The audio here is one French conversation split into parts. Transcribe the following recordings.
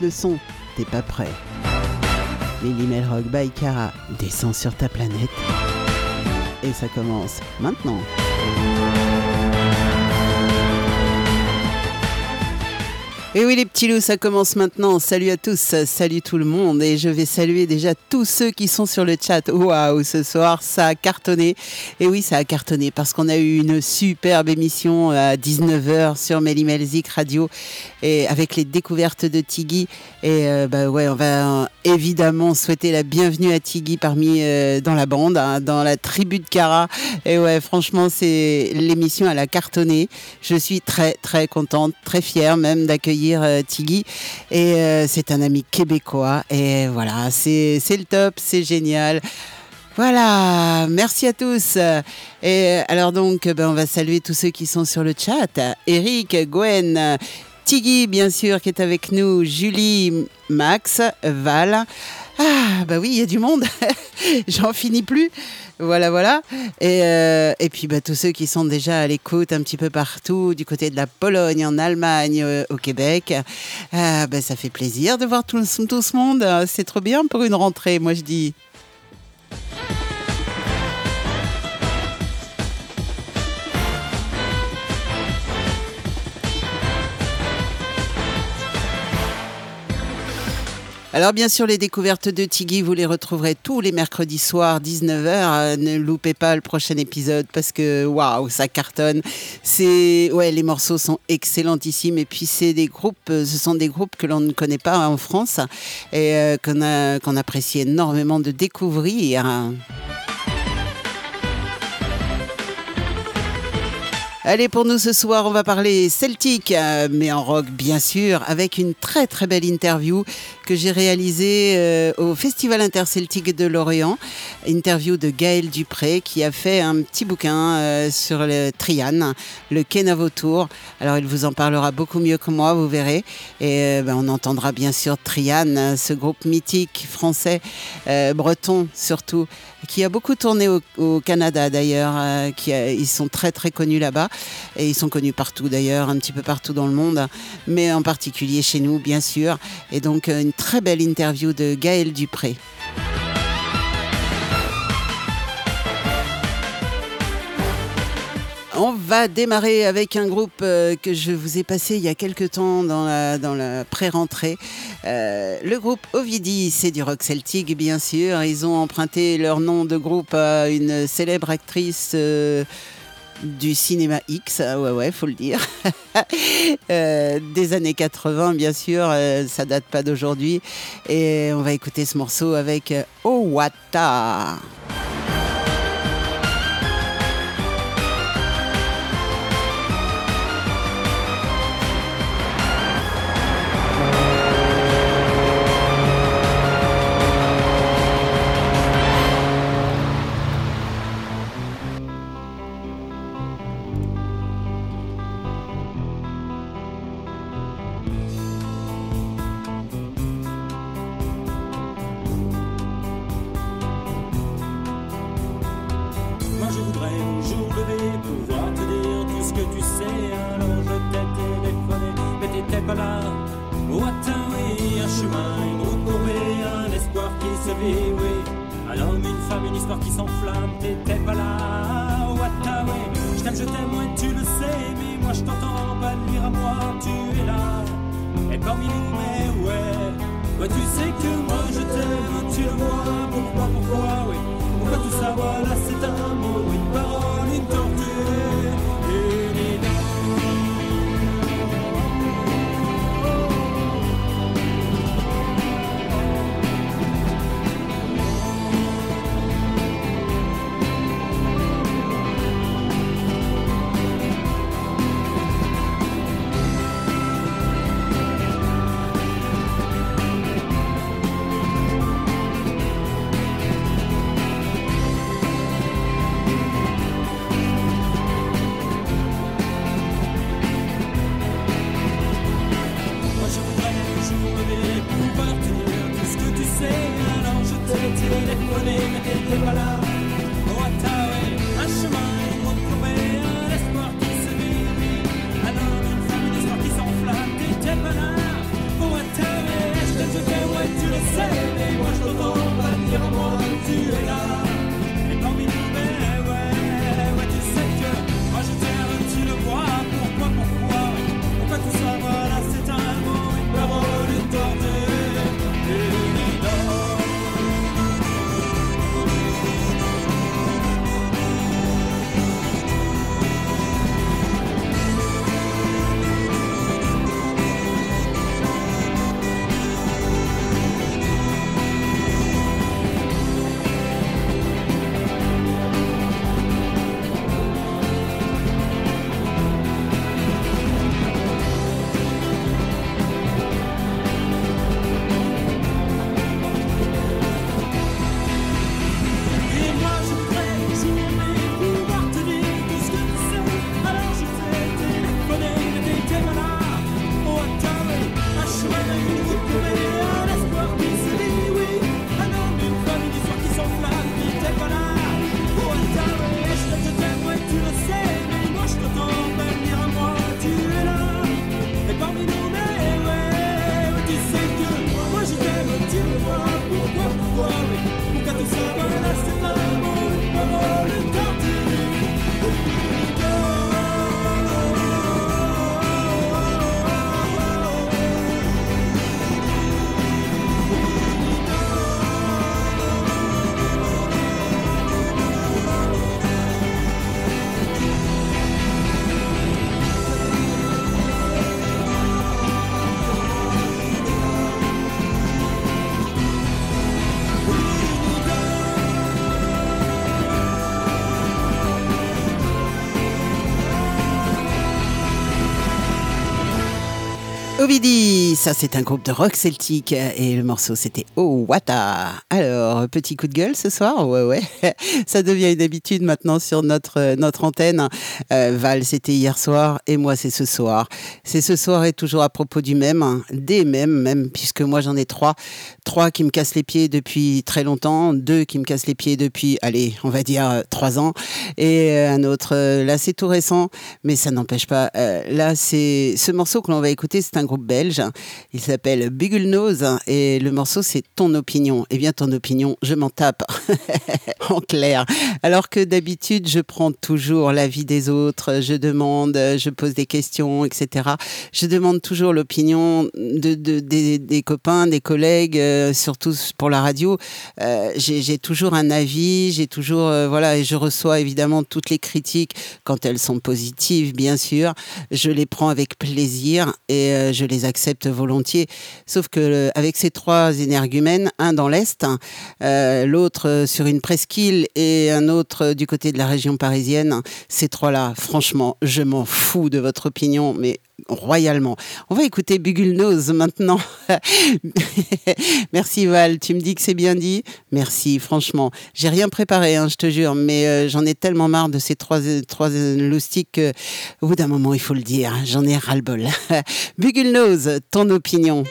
le son. T'es pas prêt. Lily Melrock by Cara descend sur ta planète. Et ça commence maintenant. Et oui les petits loups, ça commence maintenant. Salut à tous, salut tout le monde. Et je vais saluer déjà tous ceux qui sont sur le chat. Waouh, ce soir, ça a cartonné. Et oui, ça a cartonné parce qu'on a eu une superbe émission à 19h sur Melzik Radio et avec les découvertes de Tiggy. Et euh, bah ouais, on va évidemment souhaiter la bienvenue à Tiggy parmi euh, dans la bande, hein, dans la tribu de Cara. Et ouais, franchement, c'est l'émission, elle a cartonné. Je suis très très contente, très fière même d'accueillir euh. Et euh, c'est un ami québécois. Et voilà, c'est le top, c'est génial. Voilà, merci à tous. Et alors donc, ben, on va saluer tous ceux qui sont sur le chat. Eric, Gwen, Tiggy, bien sûr, qui est avec nous, Julie, Max, Val. Ah, bah oui, il y a du monde. J'en finis plus. Voilà, voilà. Et, euh, et puis bah, tous ceux qui sont déjà à l'écoute un petit peu partout, du côté de la Pologne, en Allemagne, euh, au Québec, euh, bah, ça fait plaisir de voir tout, tout ce monde. C'est trop bien pour une rentrée, moi je dis. Alors bien sûr, les découvertes de Tiggy, vous les retrouverez tous les mercredis soirs, 19h. Euh, ne loupez pas le prochain épisode parce que waouh, ça cartonne. C'est ouais, les morceaux sont excellentissimes et puis c'est des groupes, euh, ce sont des groupes que l'on ne connaît pas en France et euh, qu'on qu'on apprécie énormément de découvrir. Allez, pour nous ce soir, on va parler celtique, euh, mais en rock bien sûr, avec une très très belle interview que j'ai réalisée euh, au Festival interceltique de Lorient. Interview de Gaël Dupré qui a fait un petit bouquin euh, sur le Trian, le Kenavo Tour. Alors il vous en parlera beaucoup mieux que moi, vous verrez. Et ben, on entendra bien sûr Trian, ce groupe mythique français, breton surtout, qui a beaucoup tourné au, Canada d'ailleurs, qui ils sont très très connus là-bas et ils sont connus partout d'ailleurs, un petit peu partout dans le monde, mais en particulier chez nous bien sûr. Et donc euh, une très belle interview de Gaël Dupré. On va démarrer avec un groupe euh, que je vous ai passé il y a quelques temps dans la, pré-rentrée. Euh, le groupe Ovidi, c'est du rock celtique bien sûr. Ils ont emprunté leur nom de groupe à une célèbre actrice. Du cinéma X, ouais ouais, faut le dire, des années 80 bien sûr, ça date pas d'aujourd'hui, et on va écouter ce morceau avec Owata. apercevais, une femme, une histoire qui s'enflamme, t'étais pas là, Wattaway. Je t'aime, je t'aime, ouais, tu le sais, mais moi je t'entends pas dire à moi, tu es là. Et parmi nous, mais ouais. Ouais, tu sais que moi je t'aime, tu le vois, pourquoi, pourquoi, oui. Pourquoi tout ça, voilà, c'est un mot, une parole, une tortue. Ovidi, ça c'est un groupe de rock celtique et le morceau c'était Oh Wata. Alors, petit coup de gueule ce soir Ouais, ouais. Ça devient une habitude maintenant sur notre, notre antenne. Euh, Val, c'était hier soir et moi c'est ce soir. C'est ce soir et toujours à propos du même, hein. des mêmes même, puisque moi j'en ai trois. Trois qui me cassent les pieds depuis très longtemps, deux qui me cassent les pieds depuis, allez, on va dire euh, trois ans, et euh, un autre, là c'est tout récent, mais ça n'empêche pas. là, c'est ce morceau que l'on va écouter, c'est un groupe belge. Il s'appelle Bugle Nose et le morceau c'est Ton opinion. Eh bien, ton opinion, je m'en tape. en clair. Alors que d'habitude, je prends toujours l'avis des autres, je demande, je pose des questions, etc. Je demande toujours l'opinion de, des, copains, des collègues, euh, surtout pour la radio. Euh, j'ai toujours un avis, j'ai toujours, euh, voilà, et je reçois évidemment toutes les critiques quand elles sont positives, bien sûr. Je les prends avec plaisir et je les accepte volontiers. Sauf que avec ces trois énergumènes, un dans l'Est, l'autre sur une presqu'île et un autre du côté de la région parisienne, ces trois-là, franchement, je m'en fous de votre opinion, mais royalement. On va écouter Bugle Nose maintenant. Merci Val, tu me dis que c'est bien dit. Merci, franchement. J'ai rien préparé, hein, je te jure, mais euh, j'en ai tellement marre de ces trois, trois loustiques qu'au bout d'un moment, il faut le dire, j'en ai ras-le-bol. Bugle Nose, ton opinion.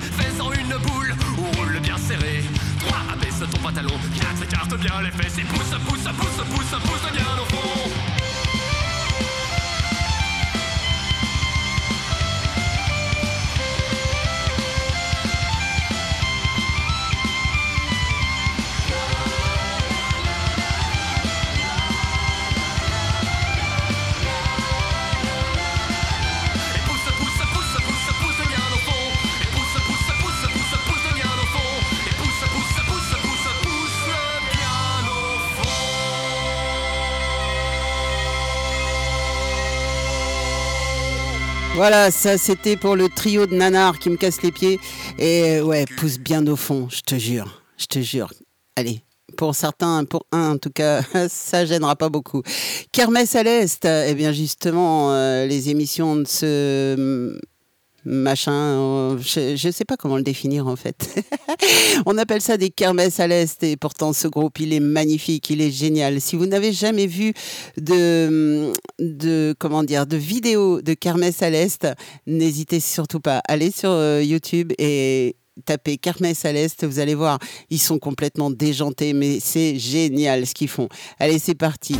Fais-en une boule ou roule bien serré. 3, abaisse ton pantalon. 4, écarte bien les fesses et pousse, pousse, pousse, pousse, pousse bien au fond. Voilà, ça c'était pour le trio de nanars qui me casse les pieds. Et ouais, pousse bien au fond, je te jure. Je te jure. Allez, pour certains, pour un en tout cas, ça gênera pas beaucoup. Kermesse à l'Est, eh bien justement, euh, les émissions de ce machin, je ne sais pas comment le définir en fait. On appelle ça des kermesses à l'Est et pourtant ce groupe il est magnifique, il est génial. Si vous n'avez jamais vu de, de, comment dire, de vidéos de kermesse à l'Est, n'hésitez surtout pas. Allez sur euh, YouTube et tapez Kermesse à l'Est, vous allez voir, ils sont complètement déjantés, mais c'est génial ce qu'ils font. Allez, c'est parti.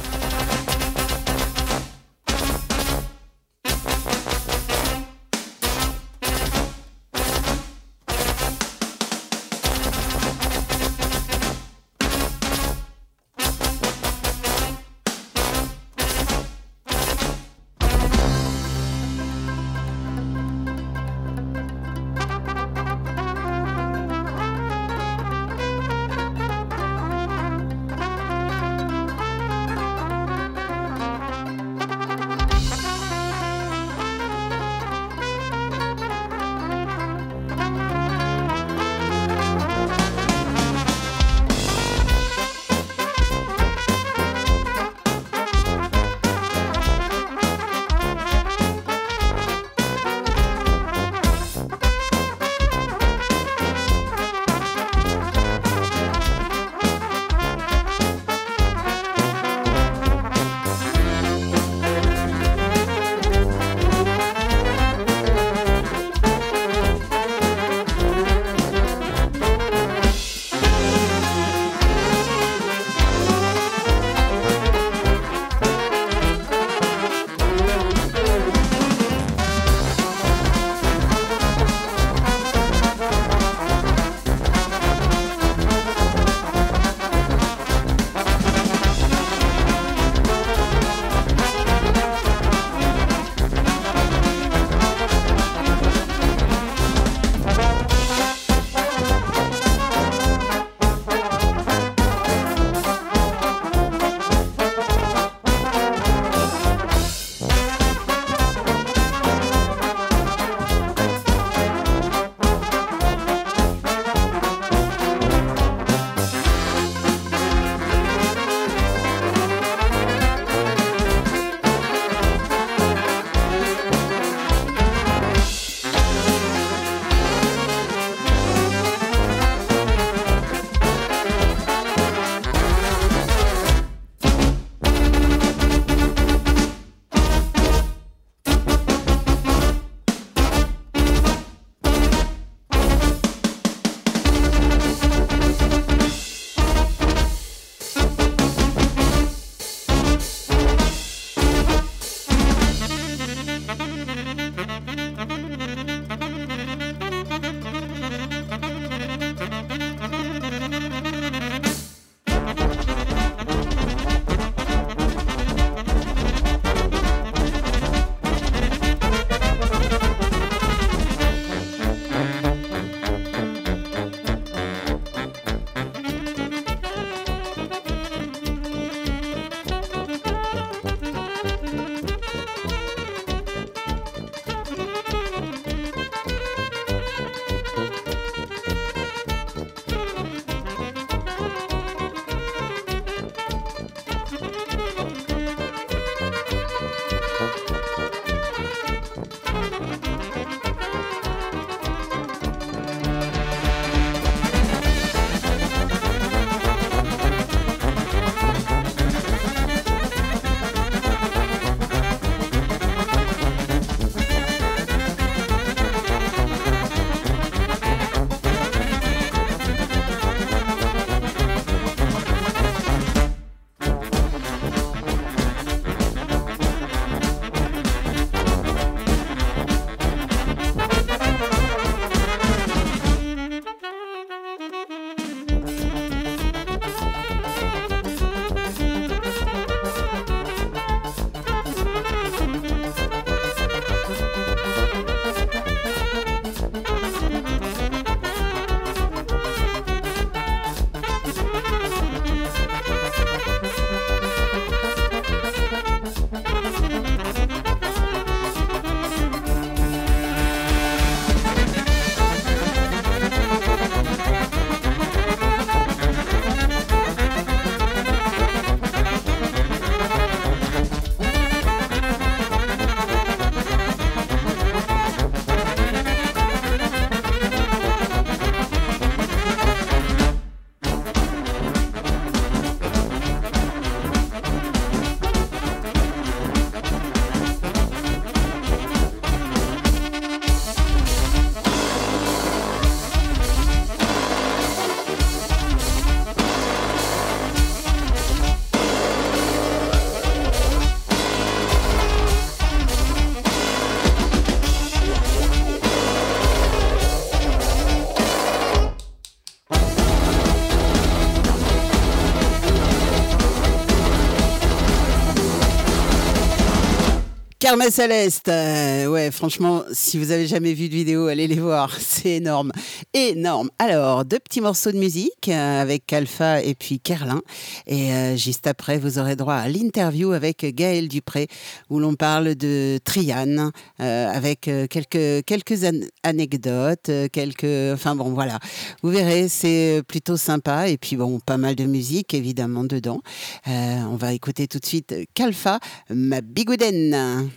Karma Céleste, euh, ouais, franchement, si vous avez jamais vu de vidéo, allez les voir, c'est énorme, énorme. Alors, deux petits morceaux de musique euh, avec Alpha et puis Kerlin, et euh, juste après, vous aurez droit à l'interview avec Gaël Dupré, où l'on parle de Triane, avec quelques quelques anecdotes, quelques, enfin bon, voilà, vous verrez, c'est plutôt sympa, et puis bon, pas mal de musique évidemment dedans. on va écouter tout de suite Kalfa, ma bigoudaine.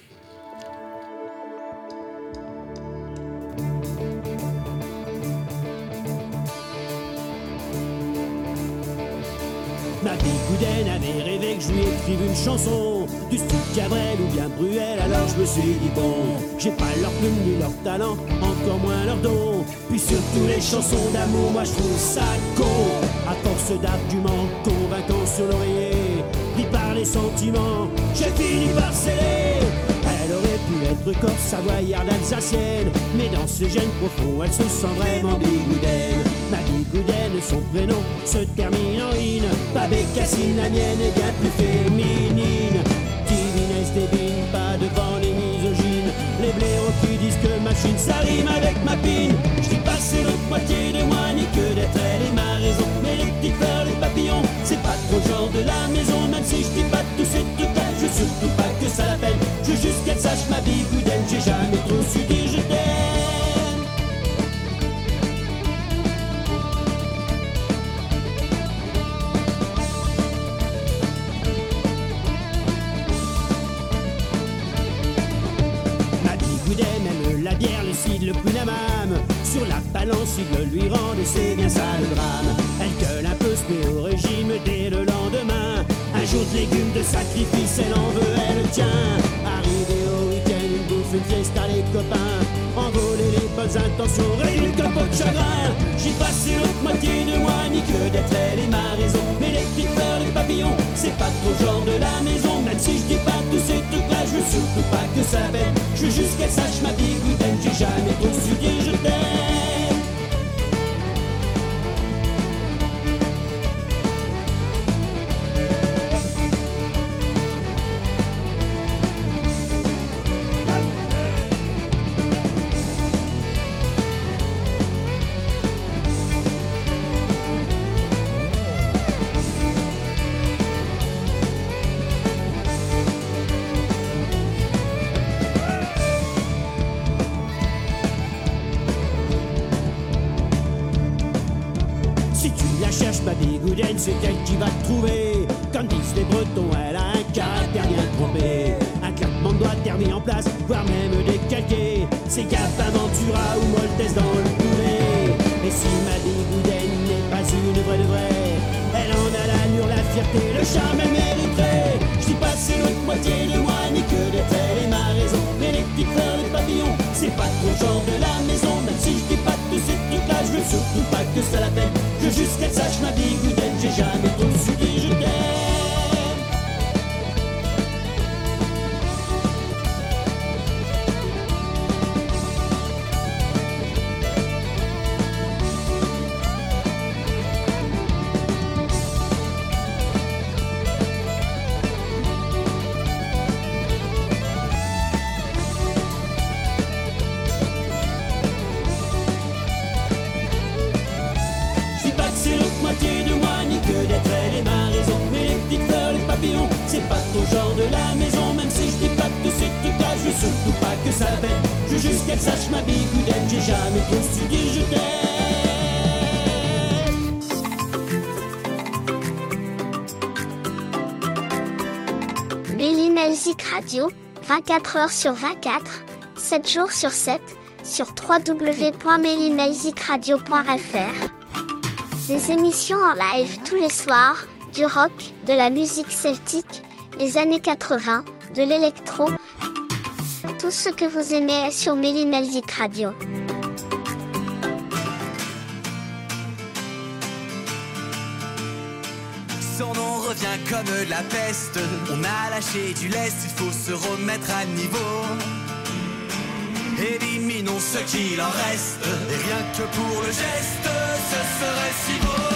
Ma bigoudaine avait rêvé que je lui écrive une chanson. Du style Cabrel ou bien Bruel Alors je me suis dit bon J'ai pas leur plume ni leur talent Encore moins leur don. Puis surtout les chansons d'amour Moi je trouve ça con. À force d'arguments convaincants sur l'oreiller Pris par les sentiments J'ai fini par sceller. Elle aurait pu être corse, savoyarde, alsacienne Mais dans ce gène profond Elle se sent vraiment bigoudaine Bigoudaine, son prénom se termine en in. Pas bécassine, la mienne est bien plus féminine. Divine Estébine, pas devant les misogynes. Les blaireaux qui disent que ma chine, ça rime avec ma pine. Je dis pas c'est l'autre moitié de moi, ni que d'être elle et ma raison. Mais les petites fleurs, les papillons, c'est pas trop le genre de la maison. Même si je dis pas tous ces trucs-là, je surtout pas que ça l'appelle. Je veux juste qu'elle sache ma bigoudaine, j'ai jamais trop su dire balance, lui rend et c'est bien ça le drame Elle gueule un peu, se met au régime dès le lendemain. Un jour de légumes, de sacrifice, elle en veut, elle tient. Arrivé au week-end, une bouffe, une fiesta, les copains. Envoler les bonnes intentions, réduire comme pot de chagrin. J'y passe l'autre moitié de moi, ni que d'être elle et ma raison. Mais les petites fleurs, les papillons, c'est pas trop genre de la maison. Même si je dis pas tous ces trucs-là, je veux surtout pas que ça l'appelle Je veux juste qu'elle sache ma bigoudaine, j'ai jamais trop su dire je t'aime Radio, 24 heures sur 24, 7 jours sur 7, sur www.mélimelzikradio.fr. Des émissions en live tous les soirs, du rock, de la musique celtique, les années 80, de l'électro. Tout ce que vous aimez sur Mélimelzik Radio. Comme la peste. On a lâché du lest, il faut se remettre à niveau. Éliminons ce qu'il en reste. Et rien que pour le geste, ce serait si beau.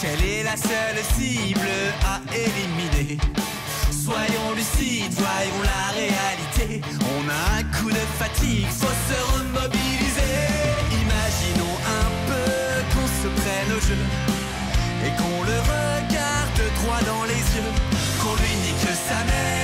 Quelle est la seule cible à éliminer. Soyons lucides, voyons la réalité. On a un coup de fatigue, faut se remobiliser. Imaginons un peu qu'on se prenne au jeu et qu'on le regarde droit dans les yeux. Qu'on lui sa mère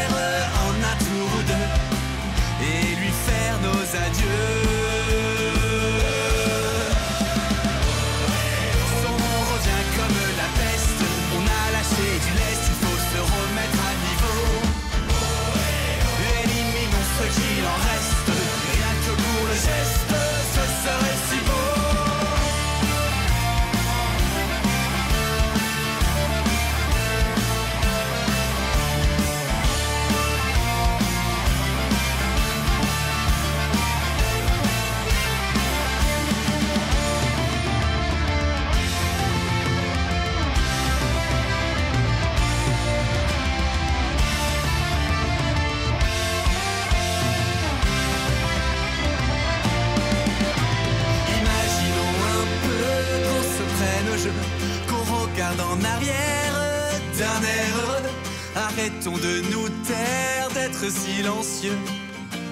de nous taire, d'être silencieux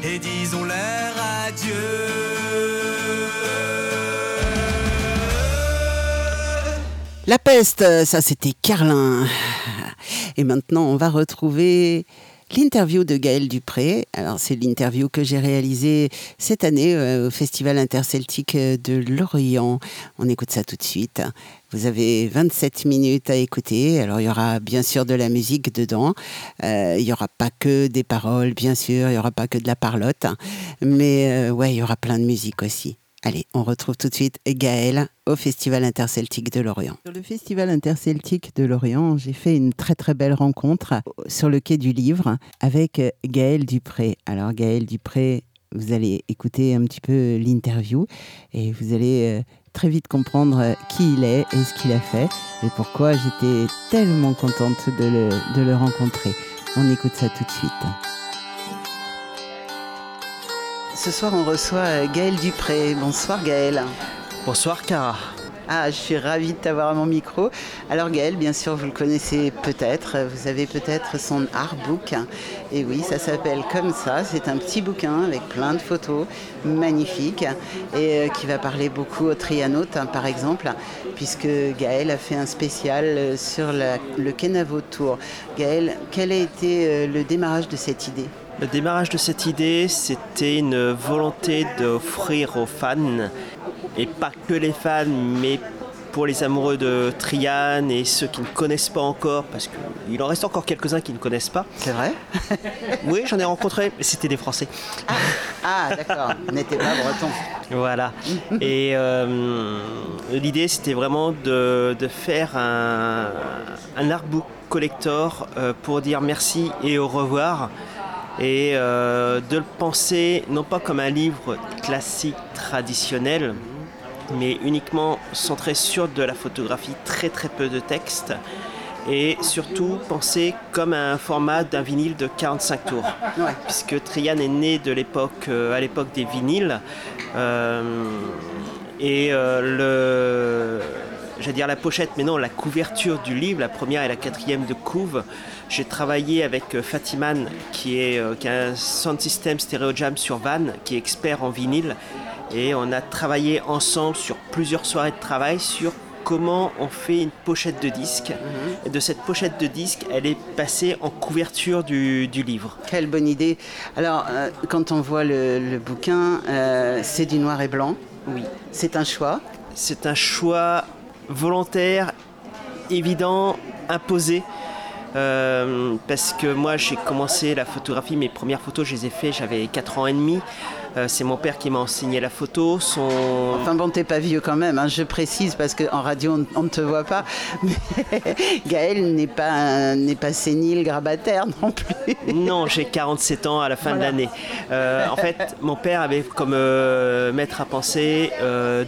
et disons leur adieu. La peste, ça c'était Carlin. Et maintenant, on va retrouver l'interview de Gaël Dupré. Alors, c'est l'interview que j'ai réalisée cette année euh, au Festival interceltique de Lorient. On écoute ça tout de suite. Vous avez 27 minutes à écouter. Alors, il y aura bien sûr de la musique dedans. Euh, il n'y aura pas que des paroles, bien sûr. Il n'y aura pas que de la parlotte. Mais euh, ouais, il y aura plein de musique aussi. Allez, on retrouve tout de suite Gaël au Festival interceltique de Lorient. Sur le Festival interceltique de Lorient, j'ai fait une très très belle rencontre sur le quai du livre avec Gaël Dupré. Alors Gaël Dupré, vous allez écouter un petit peu l'interview et vous allez euh, très vite comprendre qui il est et ce qu'il a fait et pourquoi j'étais tellement contente de le, de le rencontrer. On écoute ça tout de suite. Ce soir, on reçoit Gaël Dupré. Bonsoir Gaël. Bonsoir Cara. Ah, je suis ravie de t'avoir à mon micro. Alors Gaël, bien sûr, vous le connaissez peut-être. Vous avez peut-être son artbook. Et oui, ça s'appelle comme ça. C'est un petit bouquin avec plein de photos magnifiques et euh, qui va parler beaucoup aux trianotes, hein, par exemple, puisque Gaël a fait un spécial euh, sur la- le Kenavo Tour. Gaël, quel a été euh, le démarrage de cette idée? Le démarrage de cette idée, c'était une volonté d'offrir aux fans, et pas que les fans, mais pour les amoureux de Trian et ceux qui ne connaissent pas encore, parce qu'il en reste encore quelques-uns qui ne connaissent pas. C'est vrai? Oui, j'en ai rencontré, mais c'était des Français. Ah, d'accord. N'était pas breton. Voilà. Et euh, l'idée, c'était vraiment de, de faire un, un artbook collector euh, pour dire merci et au revoir. Et euh, de le penser non pas comme un livre classique traditionnel, mais uniquement centré sur de la photographie, très très peu de texte. Et surtout penser comme un format d'un vinyle de 45 tours Ouais. puisque Trian est né de l'époque, euh, à l'époque des vinyles. Euh, et le, j'allais dire la pochette, mais non, la couverture du livre, la première et la quatrième de couve. J'ai travaillé avec euh, Fatiman, qui, est, euh, qui a un sound system stéréo jam sur Van, qui est expert en vinyle. Et on a travaillé ensemble sur plusieurs soirées de travail sur comment on fait une pochette de disque. Et de cette pochette de disque, elle est passée en couverture du, du livre. Quelle bonne idée. Alors, euh, quand on voit le, le bouquin, euh, c'est du noir et blanc. Oui. C'est un choix. C'est un choix volontaire, évident, imposé. Euh, parce que moi j'ai commencé la photographie, mes premières photos je les ai faites, j'avais 4 ans et demi. Euh, c'est mon père qui m'a enseigné la photo. Son... Enfin bon, t'es pas vieux quand même, hein, je précise parce qu'en radio on, ne te voit pas. Mais Gaël n'est pas, n'est pas sénile, grabataire non plus. Non, j'ai 47 ans à la fin de l'année. Euh, en fait, mon père avait comme euh, maître à penser euh,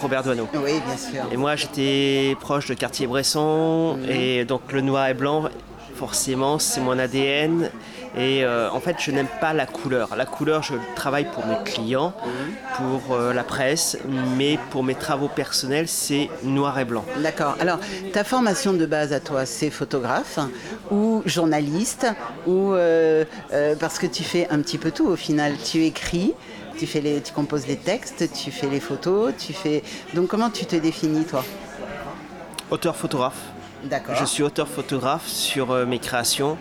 Robert Doineau. Oui, bien sûr. Et moi, j'étais proche de Cartier-Bresson, et donc le noir et blanc, forcément, c'est mon ADN. Et euh, en fait, je n'aime pas la couleur. La couleur, je travaille pour mes clients, pour euh, la presse, mais pour mes travaux personnels, c'est noir et blanc. D'accord. Alors, ta formation de base à toi, c'est photographe ou journaliste ou euh, parce que tu fais un petit peu tout au final. Tu écris, tu fais les, tu composes les textes, tu fais les photos, tu fais. Donc, comment tu te définis toi? Auteur-photographe. D'accord. Je suis auteur-photographe sur euh, mes créations.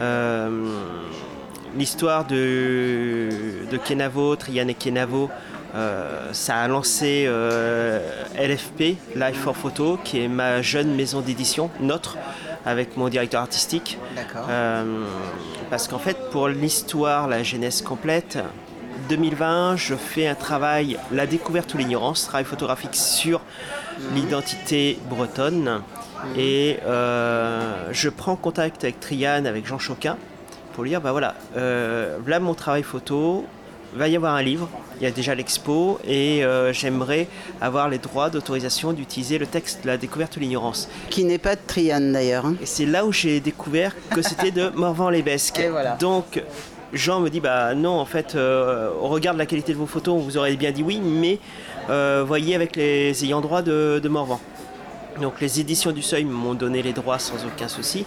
Euh, L'histoire de, de Kenavo, Trian et Kenavo, euh, ça a lancé euh, LFP, Life for Photo, qui est ma jeune maison d'édition, notre, avec mon directeur artistique. D'accord. Euh, parce qu'en fait, pour l'histoire, la genèse complète, 2020, je fais un travail, la découverte ou l'ignorance, travail photographique sur l'identité bretonne. Et euh, je prends contact avec Triane, avec Jean Choquin, pour lui dire, bah voilà, euh, mon travail photo, va y avoir un livre, il y a déjà l'expo, et euh, j'aimerais avoir les droits d'autorisation d'utiliser le texte, la découverte ou l'ignorance. Qui n'est pas de Triane d'ailleurs. hein. Et c'est là où j'ai découvert que c'était de Morvan-les-Besques. Voilà. Donc, Jean me dit bah non, en fait, euh, au regard de la qualité de vos photos, vous aurez bien dit oui, mais euh, voyez avec les ayants droit de, de Morvan. Donc, les éditions du Seuil m'ont donné les droits sans aucun souci.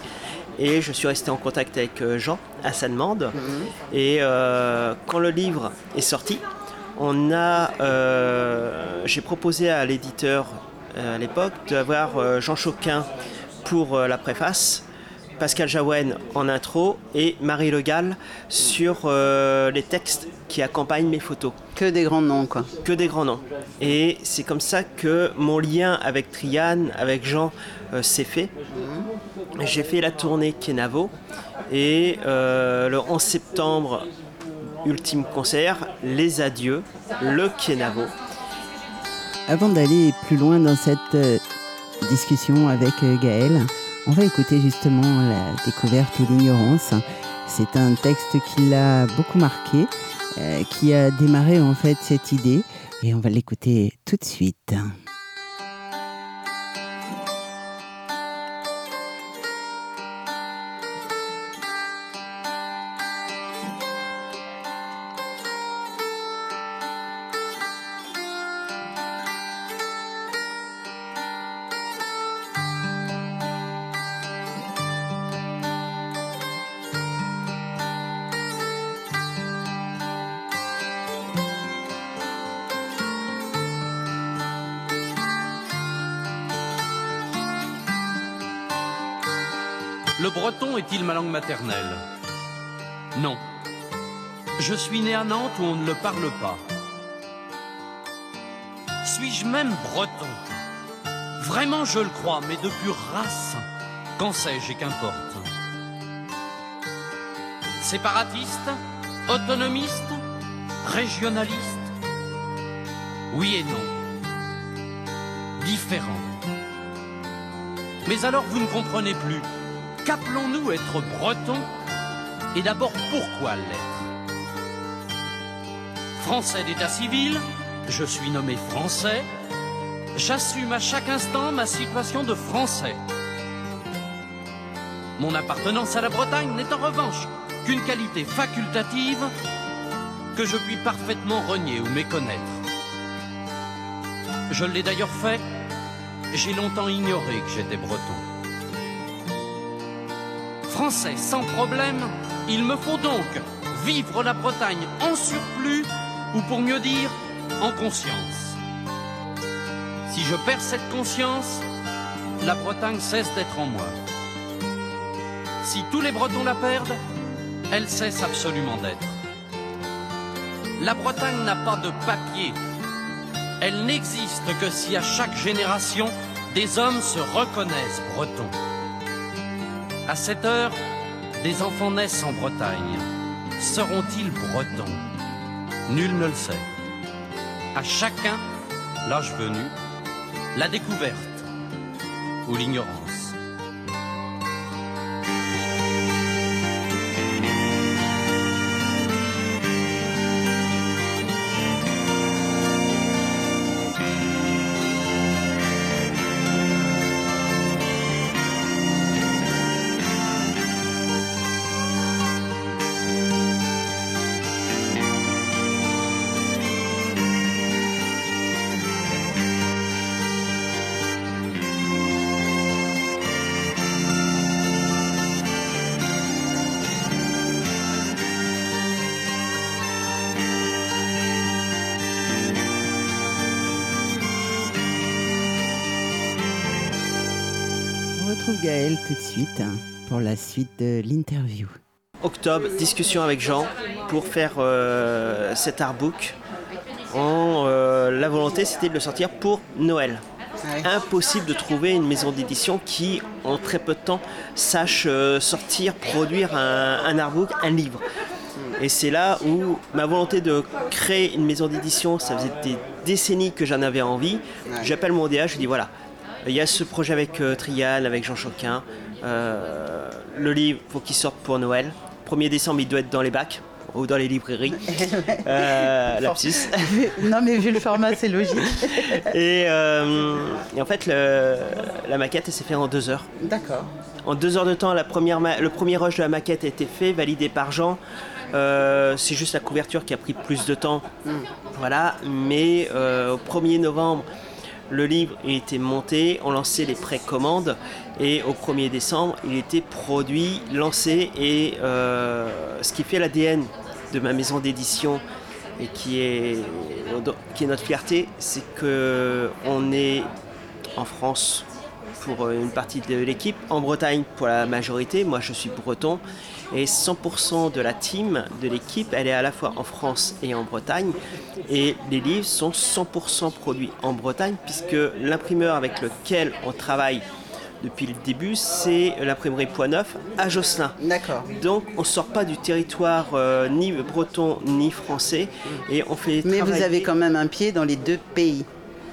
Et je suis resté en contact avec euh, Jean à sa demande. Et euh, quand le livre est sorti, on a, euh, j'ai proposé à l'éditeur euh, à l'époque d'avoir euh, Jean Choquin pour euh, la préface, Pascal Jaouen en intro et Marie Le Gall sur euh, les textes qui accompagnent mes photos. Que des grands noms quoi. Que des grands noms. Et c'est comme ça que mon lien avec Triane, avec Jean, euh, s'est fait. J'ai fait la tournée Kenavo et euh, le 11 septembre, ultime concert, les adieux, le Kenavo. Avant d'aller plus loin dans cette discussion avec Gaël, on va écouter justement la découverte ou l'ignorance. C'est un texte qui l'a beaucoup marqué, euh, qui a démarré en fait cette idée, et on va l'écouter tout de suite. Est-il ma langue maternelle Non. Je suis né à Nantes où on ne le parle pas. Suis-je même breton? Vraiment, je le crois, mais de pure race. Qu'en sais-je et qu'importe? Séparatiste Autonomiste Régionaliste? Oui et non. Différent. Mais alors vous ne comprenez plus. Qu'appelons-nous être breton Et d'abord, pourquoi l'être? Français d'état civil, je suis nommé français. J'assume à chaque instant ma situation de français. Mon appartenance à la Bretagne n'est en revanche qu'une qualité facultative que je puis parfaitement renier ou méconnaître. Je l'ai d'ailleurs fait, j'ai longtemps ignoré que j'étais breton. Français sans problème, il me faut donc vivre la Bretagne en surplus, ou pour mieux dire, en conscience. Si je perds cette conscience, la Bretagne cesse d'être en moi. Si tous les Bretons la perdent, elle cesse absolument d'être. La Bretagne n'a pas de papier. Elle n'existe que si à chaque génération, des hommes se reconnaissent bretons. À cette heure, des enfants naissent en Bretagne. Seront-ils bretons? Nul ne le sait. À chacun, l'âge venu, la découverte ou l'ignorance. Tout de suite hein, pour la suite de l'interview. Octobre, discussion avec Jean pour faire euh, cet artbook. En, euh, la volonté, c'était de le sortir pour Noël. Impossible de trouver une maison d'édition qui, en très peu de temps, sache euh, sortir, produire un, un artbook, un livre. Et c'est là où ma volonté de créer une maison d'édition, ça faisait des décennies que j'en avais envie. J'appelle mon DA, je dis voilà, il y a ce projet avec euh, Trial, avec Jean Choquin. Euh, le livre, faut qu'il sorte pour Noël. 1er décembre, il doit être dans les bacs ou dans les librairies. euh, lapsus. non, mais vu le format, c'est logique. et, euh, et en fait, le- la maquette, elle s'est faite en deux heures. D'accord. En deux heures de temps, la première le premier rush de la maquette a été fait, validé par Jean. Euh, c'est juste la couverture qui a pris plus de temps. Voilà, mais au 1er novembre, le livre été monté, on lançait les précommandes et au 1er décembre, il était produit, lancé et euh, ce qui fait l'ADN de ma maison d'édition et qui est, qui est notre fierté, c'est que on est en France pour une partie de l'équipe, en Bretagne pour la majorité, moi je suis breton, et 100% de la team, de l'équipe, elle est à la fois en France et en Bretagne, et les livres sont 100% produits en Bretagne, puisque l'imprimeur avec lequel on travaille depuis le début, c'est l'imprimerie Point Neuf à Josselin. D'accord. Donc on sort pas du territoire euh, ni breton ni français, et on fait Mais vous avez quand même un pied dans les deux pays.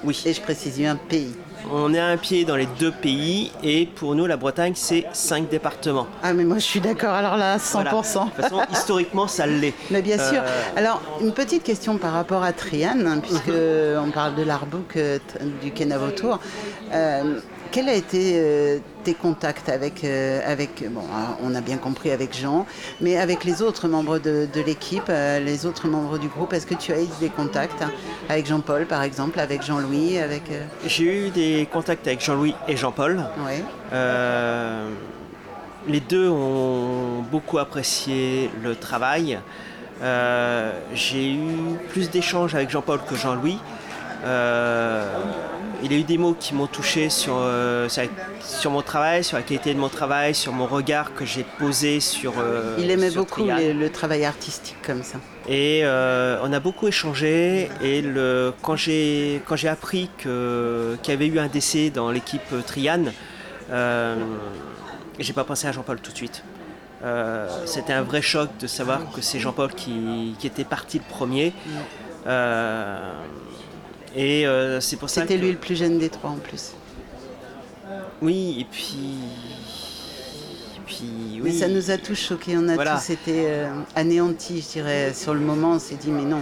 Oui. Et je précise un pays. On a un pied dans les deux pays et pour nous la Bretagne c'est cinq départements. Ah, mais moi je suis d'accord, alors là, 100%. Voilà. De toute façon historiquement ça l'est. Mais bien sûr. Euh, Alors, une petite question par rapport à Trian, hein, puisque on parle de l'artbook euh, du Kenavo Tour. Euh, quel a été tes contacts avec, euh, avec, bon, hein, on a bien compris avec Jean, mais avec les autres membres de, de l'équipe, euh, les autres membres du groupe, est-ce que tu as eu des contacts hein, avec Jean-Paul par exemple, avec Jean-Louis, avec... euh, J'ai eu des contacts avec Jean-Louis et Jean-Paul. ouais. Les deux ont beaucoup apprécié le travail. J'ai eu plus d'échanges avec Jean-Paul que Jean-Louis. Euh, il y a eu des mots qui m'ont touché sur, euh, sur, sur mon travail, sur la qualité de mon travail, sur mon regard que j'ai posé sur. euh, Il aimait sur beaucoup les- le travail artistique comme ça. Et euh, on a beaucoup échangé. Et le, quand j'ai appris qu'il y avait eu un décès dans l'équipe Trian, euh, j'ai pas pensé à Jean-Paul tout de suite. C'était un vrai choc de savoir que c'est Jean-Paul qui, qui était parti le premier. Et euh, c'est pour ça C'était que- lui le plus jeune des trois en plus. Oui, et puis. et puis Mais oui. ça nous a tous choqués, on a Voilà. tous été euh, anéantis, je dirais. Sur le moment, on s'est dit, mais non,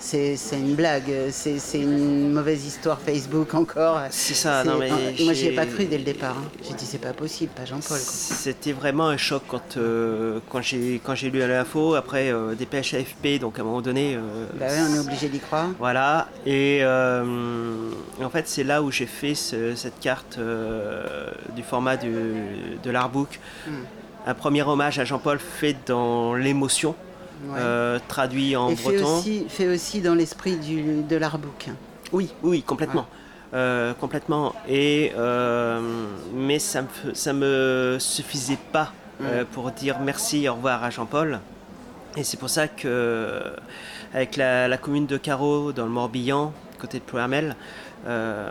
c'est une blague, c'est une mauvaise histoire Facebook encore. C'est ça, non, mais Moi, j'y ai pas cru dès le départ. hein. J'ai dit, c'est pas possible, pas Jean-Paul. C'était vraiment un choc quand, euh, quand j'ai quand j'ai lu l'info. Après, euh, dépêche AFP, donc à un moment donné. euh, Bah ouais, on est obligé d'y croire. Voilà, et euh, en fait, c'est là où j'ai fait ce- cette carte euh, du format du- de l'artbook. Hmm. Un premier hommage à Jean-Paul fait dans l'émotion, Ouais. euh, traduit en Et fait breton. aussi, fait aussi dans l'esprit de l'artbook. Oui, oui, complètement. Euh, complètement. Et, euh, mais ça me, ça me suffisait pas euh, pour dire merci, au revoir à Jean-Paul. Et c'est pour ça que, avec la, la commune de Carreau, dans le Morbihan, côté de Ploermel, euh,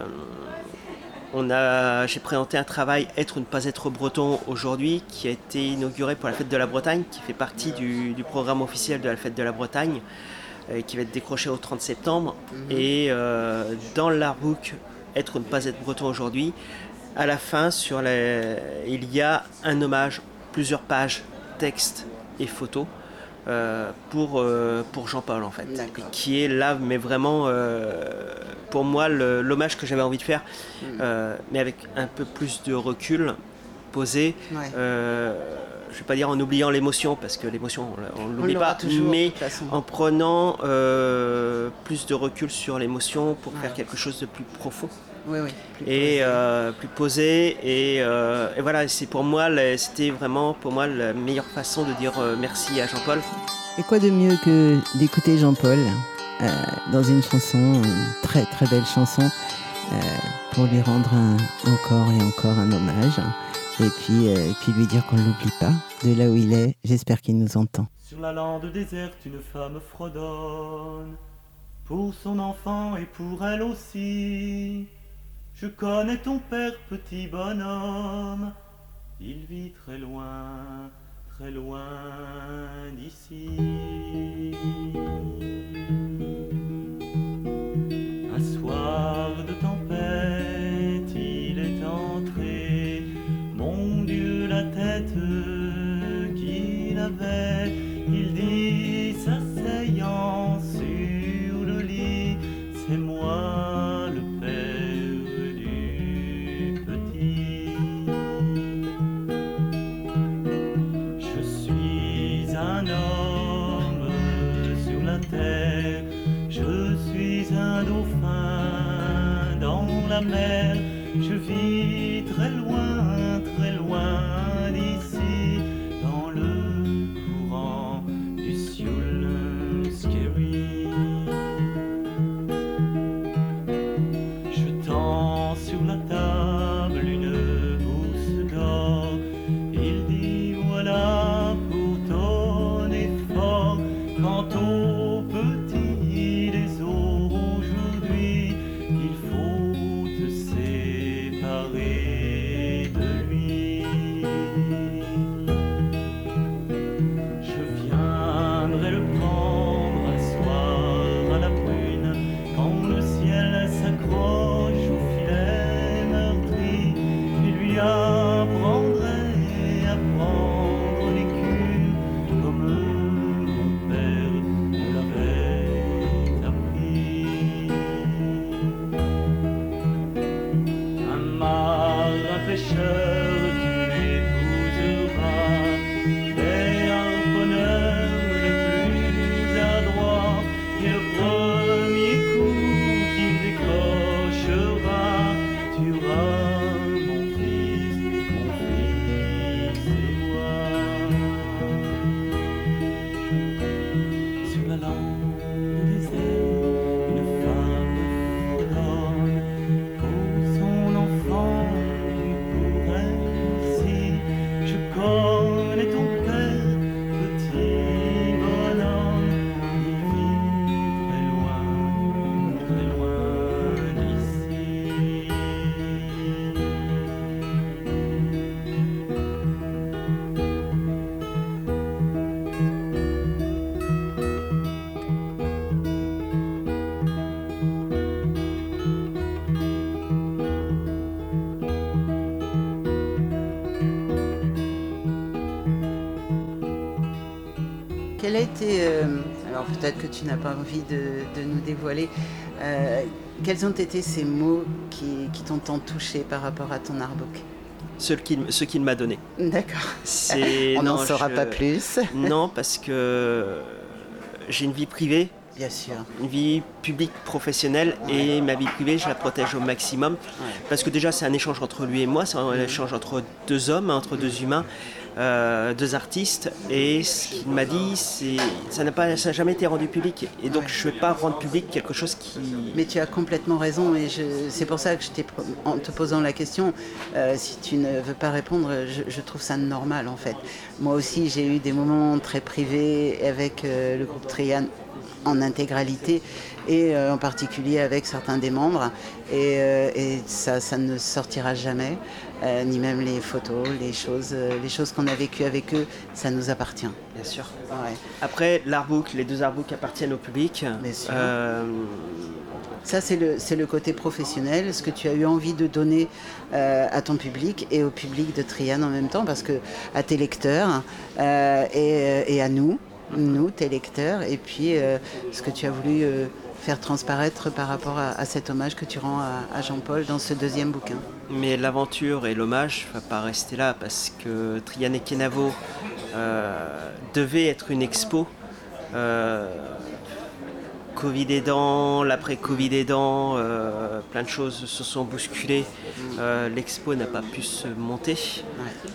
on a, j'ai présenté un travail Être ou ne pas être breton aujourd'hui qui a été inauguré pour la fête de la Bretagne, qui fait partie du, du programme officiel de la fête de la Bretagne, euh, qui va être décroché au 30 septembre. Et euh, dans l'artbook Être ou ne pas être breton aujourd'hui, à la fin, sur les, il y a un hommage, plusieurs pages, texte et photos. Euh, pour, euh, pour Jean-Paul en fait, qui est là, mais vraiment euh, pour moi l'hommage que j'avais envie de faire, euh, mais avec un peu plus de recul, posé. Ouais. je vais pas dire en oubliant l'émotion parce que l'émotion on, on l'oublie pas, toujours, mais en prenant plus de recul sur l'émotion pour Ouais. faire quelque chose de plus profond Oui, oui. plus et euh, plus posé et, euh, et voilà c'est pour moi c'était vraiment pour moi la meilleure façon de dire euh, merci à Jean-Paul Et quoi de mieux que d'écouter Jean-Paul euh, dans une chanson, une très très belle chanson, euh, pour lui rendre un- encore et encore un hommage. et puis, euh, et puis lui dire qu'on ne l'oublie pas. De là où il est, j'espère qu'il nous entend. Sur la lande déserte, une femme fredonne pour son enfant et pour elle aussi. Je connais ton père, petit bonhomme. Il vit très loin, très loin d'ici. La mer, je vis tu n'as pas envie de, de nous dévoiler, euh, quels ont été ces mots qui, qui t'ont tant touché par rapport à ton artbook Ce qu'il ce qu'il m'a donné. D'accord. On n'en saura je- pas plus. Non, parce que j'ai une vie privée, Bien sûr. une vie publique professionnelle et ma vie privée, je la protège au maximum. Parce que déjà, c'est un échange entre lui et moi, c'est un échange entre deux hommes, entre deux humains, euh, deux artistes. Et ce qu'il m'a dit, c'est ça n'a pas, ça n'a jamais été rendu public. Et donc, je ne vais pas rendre public quelque chose qui. Mais tu as complètement raison et c'est pour ça que je t'ai en te posant la question, euh, si tu ne veux pas répondre, je, trouve ça normal en fait. Moi aussi j'ai eu des moments très privés avec euh, le groupe Trian en intégralité et en particulier avec certains des membres et, ça ne sortira jamais, euh, ni même les photos, les choses, euh, les choses qu'on a vécues avec eux, ça nous appartient. Bien sûr. Ouais. Après, l'artbook, les deux artbooks appartiennent au public. Bien sûr. Euh, Ça, c'est le, le côté professionnel, ce que tu as eu envie de donner euh, à ton public et au public de Trian en même temps, parce que à tes lecteurs et, et à nous, nous, tes lecteurs, et puis ce que tu as voulu faire transparaître par rapport à, à cet hommage que tu rends à, à Jean-Paul dans ce deuxième bouquin. Mais l'aventure et l'hommage ne va pas rester là parce que Trian et Kenavo euh, devaient être une expo. Euh, Covid aidant, l'après-Covid aidant, euh, plein de choses se sont bousculées. Euh, L'expo n'a pas pu se monter.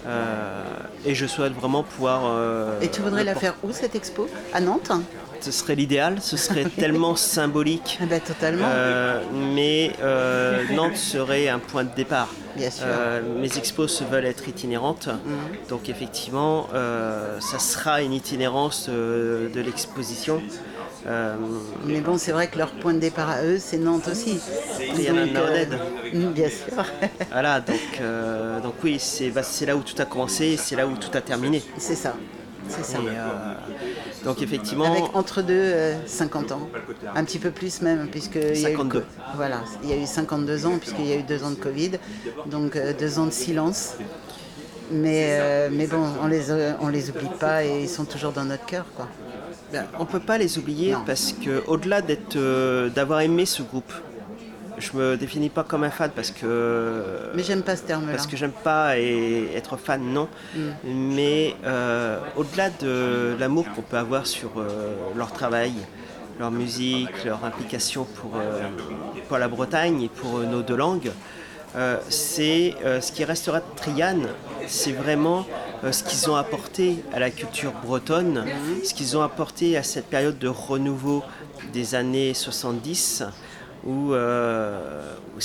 Euh, et je souhaite vraiment pouvoir. Et tu voudrais la faire où cette expo? À Nantes? Ce serait l'idéal, ce serait tellement symbolique. Ah bah, totalement. Euh, mais euh, Nantes serait un point de départ. Bien sûr. Euh, mes expos se veulent être itinérantes, Mhm. donc effectivement, ça sera une itinérance de l'exposition. Euh, Mais bon, c'est vrai que leur point de départ à eux, c'est Nantes aussi. Donc, euh, mm, bien sûr. voilà, donc, euh, donc oui, c'est bah, c'est là où tout a commencé, c'est là où tout a terminé. c'est ça. C'est ça. Et, donc effectivement, Avec entre deux, euh, 50 ans. Un petit peu plus même, puisque il y a eu 52. voilà, il y a eu 52 ans, puisqu'il y a eu deux ans de Covid, donc euh, deux ans de silence. Mais, euh, mais bon, on les, euh, on les oublie pas et ils sont toujours dans notre cœur, quoi. Ben, on peut pas les oublier Non. parce que au-delà d'être, euh, d'avoir aimé ce groupe, je me définis pas comme un fan parce que Mais j'aime pas ce terme-là. parce que j'aime pas et être fan non, mais euh, au-delà de l'amour qu'on peut avoir sur euh, leur travail, leur musique, leur implication pour, euh, pour la Bretagne et pour euh, nos deux langues, euh, c'est euh, ce qui restera de Trian, c'est vraiment euh, ce qu'ils ont apporté à la culture bretonne, ce qu'ils ont apporté à cette période de renouveau des années 70 où, euh, où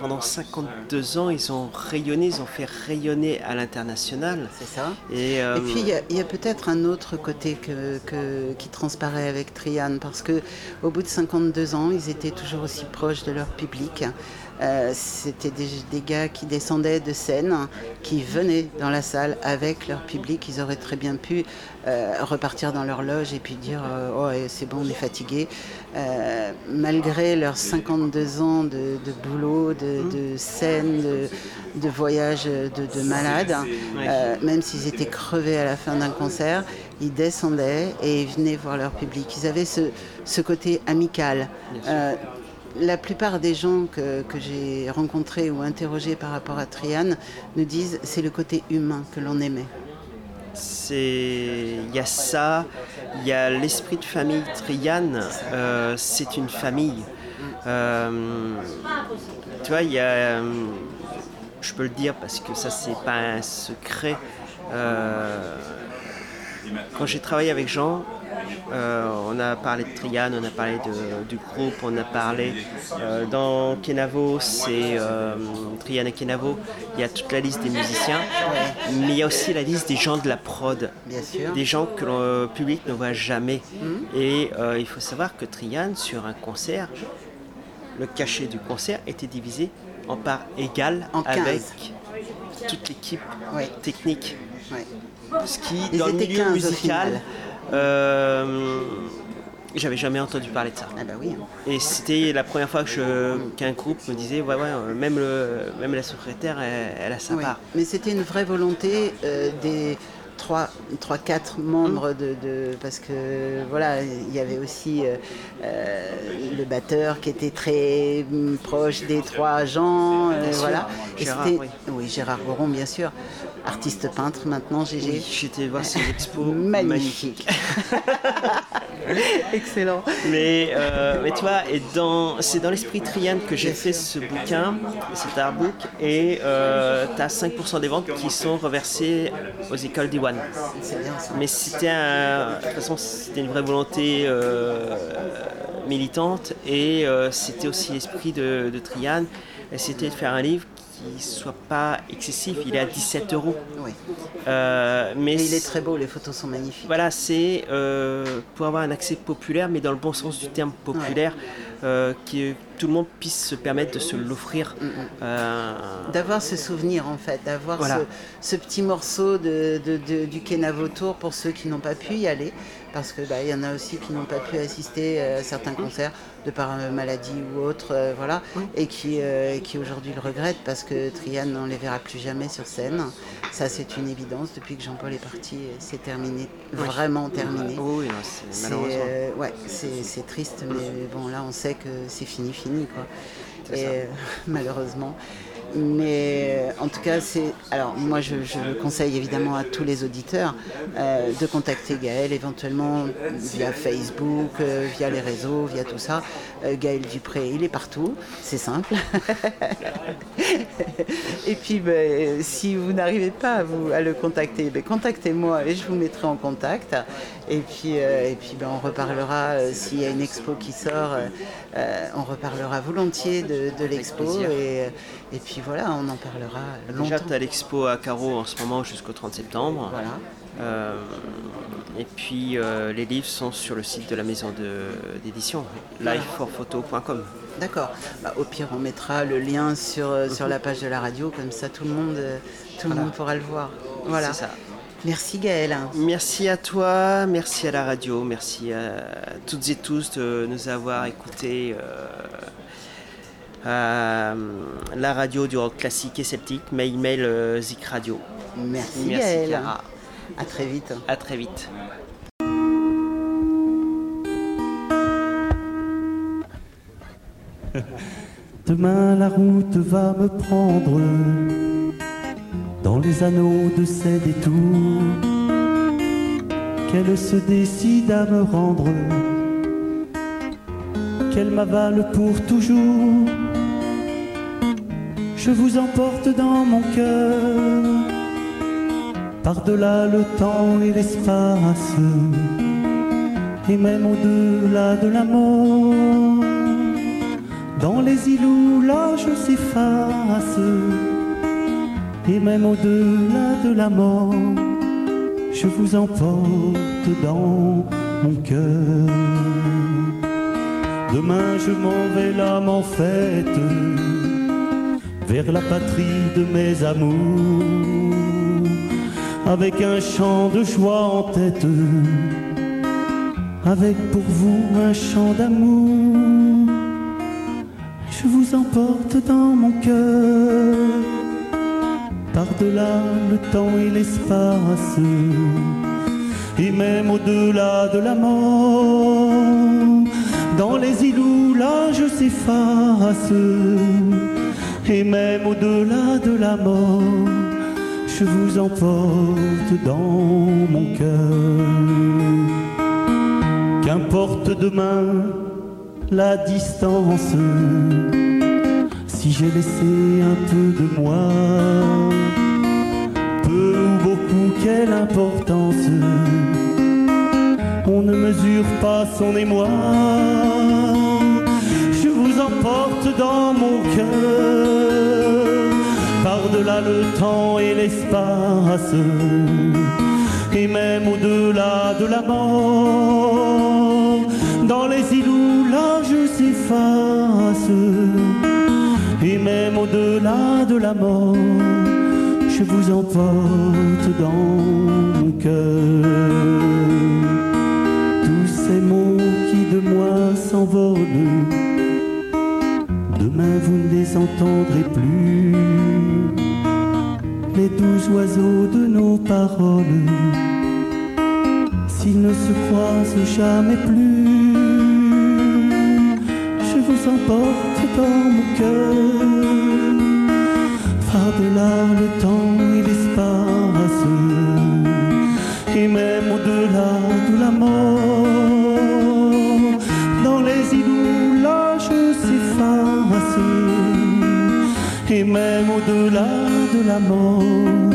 pendant 52 ans ils ont rayonné, ils ont fait rayonner à l'international. C'est ça. Et, euh, Et puis il y a, peut-être un autre côté que, que- qui transparaît avec Trian, parce que au bout de 52 ans, ils étaient toujours aussi proches de leur public. Euh, C'était des, des gars qui descendaient de scène, qui venaient dans la salle avec leur public. Ils auraient très bien pu euh, repartir dans leur loge et puis dire euh, oh eh, c'est bon, on est fatigué. Malgré leurs 52 ans de, de boulot, de, de scène, de, de voyage de, de malades, euh, même s'ils étaient crevés à la fin d'un concert, ils descendaient et ils venaient voir leur public. Ils avaient ce, ce côté amical. Euh, la plupart des gens que, que j'ai rencontrés ou interrogés par rapport à Trian nous disent c'est le côté humain que l'on aimait. il y a ça, il y a l'esprit de famille Trian, euh, c'est une famille. Euh, tu vois, il y a, euh, je peux le dire parce que ça c'est pas un secret. quand j'ai travaillé avec Jean, euh, on a parlé de Trian, on a parlé de- du groupe, on a parlé euh, dans Kenavo, c'est euh, Trian et Kenavo, il y a toute la liste des musiciens, mais il y a aussi la liste des gens de la prod, Bien sûr. des gens que le public ne voit jamais. Et euh, il faut savoir que Trian, sur un concert, le cachet du concert était divisé en parts égales En 15. avec toute l'équipe technique. Ouais. Ce qui, Ils dans le milieu 15 au musical, final. Euh, j'avais jamais entendu parler de ça. Ah bah oui. Et c'était la première fois que qu'un groupe me disait, ouais, ouais, euh, même, le, même la secrétaire, elle, elle a sa Oui. part. Mais c'était une vraie volonté euh, des 3-4 membres de, de- Parce que voilà, il y avait aussi euh, euh, le batteur qui était très hum, proche des trois sûr. voilà. Et Gérard, c'était- oui. Gérard Goron, bien sûr. Artiste peintre maintenant, GG. Oui, J'étais voir ces expos. Magnifique. Excellent. Mais, euh, mais tu vois, et dans, c'est dans l'esprit Trian que j'ai fait ce bouquin, cet artbook, et tu as 5% des ventes qui sont reversées aux écoles d'Iwan. Mais c'était un- de toute façon, c'était une vraie volonté euh, militante, et euh, c'était aussi l'esprit de, de Trian, c'était de faire un livre qui soit pas excessif, il est à 17 euros. Oui. Euh, mais il est très beau, les photos sont magnifiques. voilà, c'est euh, pour avoir un accès populaire, mais dans le bon sens du terme populaire, euh, que tout le monde puisse se permettre de se l'offrir. Euh, D'avoir ce souvenir en fait, d'avoir Voilà. ce, ce petit morceau de, de- de- du Kenavo Tour pour ceux qui n'ont pas pu y aller, parce que bah, y en a aussi qui n'ont pas pu assister euh, à certains concerts de par euh, maladie ou autre, euh, voilà, et qui, qui aujourd'hui le regrettent parce que Trian on les verra plus jamais sur scène. Ça c'est une évidence depuis que Jean-Paul est parti, c'est terminé, vraiment terminé. oui, c'est ouais, c'est triste, mais bon là on sait que c'est fini, fini quoi. Et malheureusement. Mais en tout cas, c'est. Alors, moi, je, conseille évidemment à tous les auditeurs euh, de contacter Gaël éventuellement via Facebook, euh, via les réseaux, via tout ça. Euh, Gaël Dupré, il est partout, c'est simple. et puis, ben, si vous n'arrivez pas à, vous, le contacter, ben, contactez-moi et je vous mettrai en contact. Et puis, et puis ben, on reparlera, s'il y a une expo qui sort, on reparlera volontiers de, de l'expo. Et, et puis voilà, on en parlera longtemps. Déjà, tu as l'expo à Carreau en ce moment jusqu'au 30 septembre. Voilà. Euh, et puis euh, les livres sont sur le site de la maison d'édition, liveforphoto.com. D'accord. Bah, au pire, on mettra le lien sur, euh, sur la page de la radio, comme ça tout le monde, tout le monde pourra le voir. Voilà. C'est ça. Merci Gaël. Merci à toi, merci à la radio, merci à toutes et tous de nous avoir écoutés. Euh, la radio du rock classique et sceptique, mais email euh, Zik Radio. Merci, Merci Gaël. Clara. À très vite. À très vite. Demain la route va me prendre dans les anneaux de ces détours. Qu'elle se décide à me rendre, qu'elle m'avale pour toujours. Je vous emporte dans mon cœur, par-delà le temps et l'espace, et même au-delà de la mort. Dans les îles où l'âge s'efface, et même au-delà de la mort, je vous emporte dans mon cœur. Demain je m'en vais l'âme en fête, vers la patrie de mes amours, avec un chant de joie en tête, avec pour vous un chant d'amour. Je vous emporte dans mon cœur, par-delà le temps et l'espace, et même au-delà de la mort, dans les îles où l'âge s'efface, et même au-delà de la mort, je vous emporte dans mon cœur. Qu'importe demain la distance, si j'ai laissé un peu de moi, quelle importance, on ne mesure pas son émoi. Je vous emporte dans mon cœur, par-delà le temps et l'espace, et même au-delà de la mort, dans les îles où l'âge s'efface, et même au-delà de la mort, je vous emporte dans mon cœur. Tous ces mots qui de moi s'envolent, demain vous ne les entendrez plus. Les doux oiseaux de nos paroles, s'ils ne se croisent jamais plus, je vous emporte dans mon cœur, par-delà le temps et l'espace, et même au-delà de la mort, dans les îles où l'âge s'efface, et même au-delà de la mort,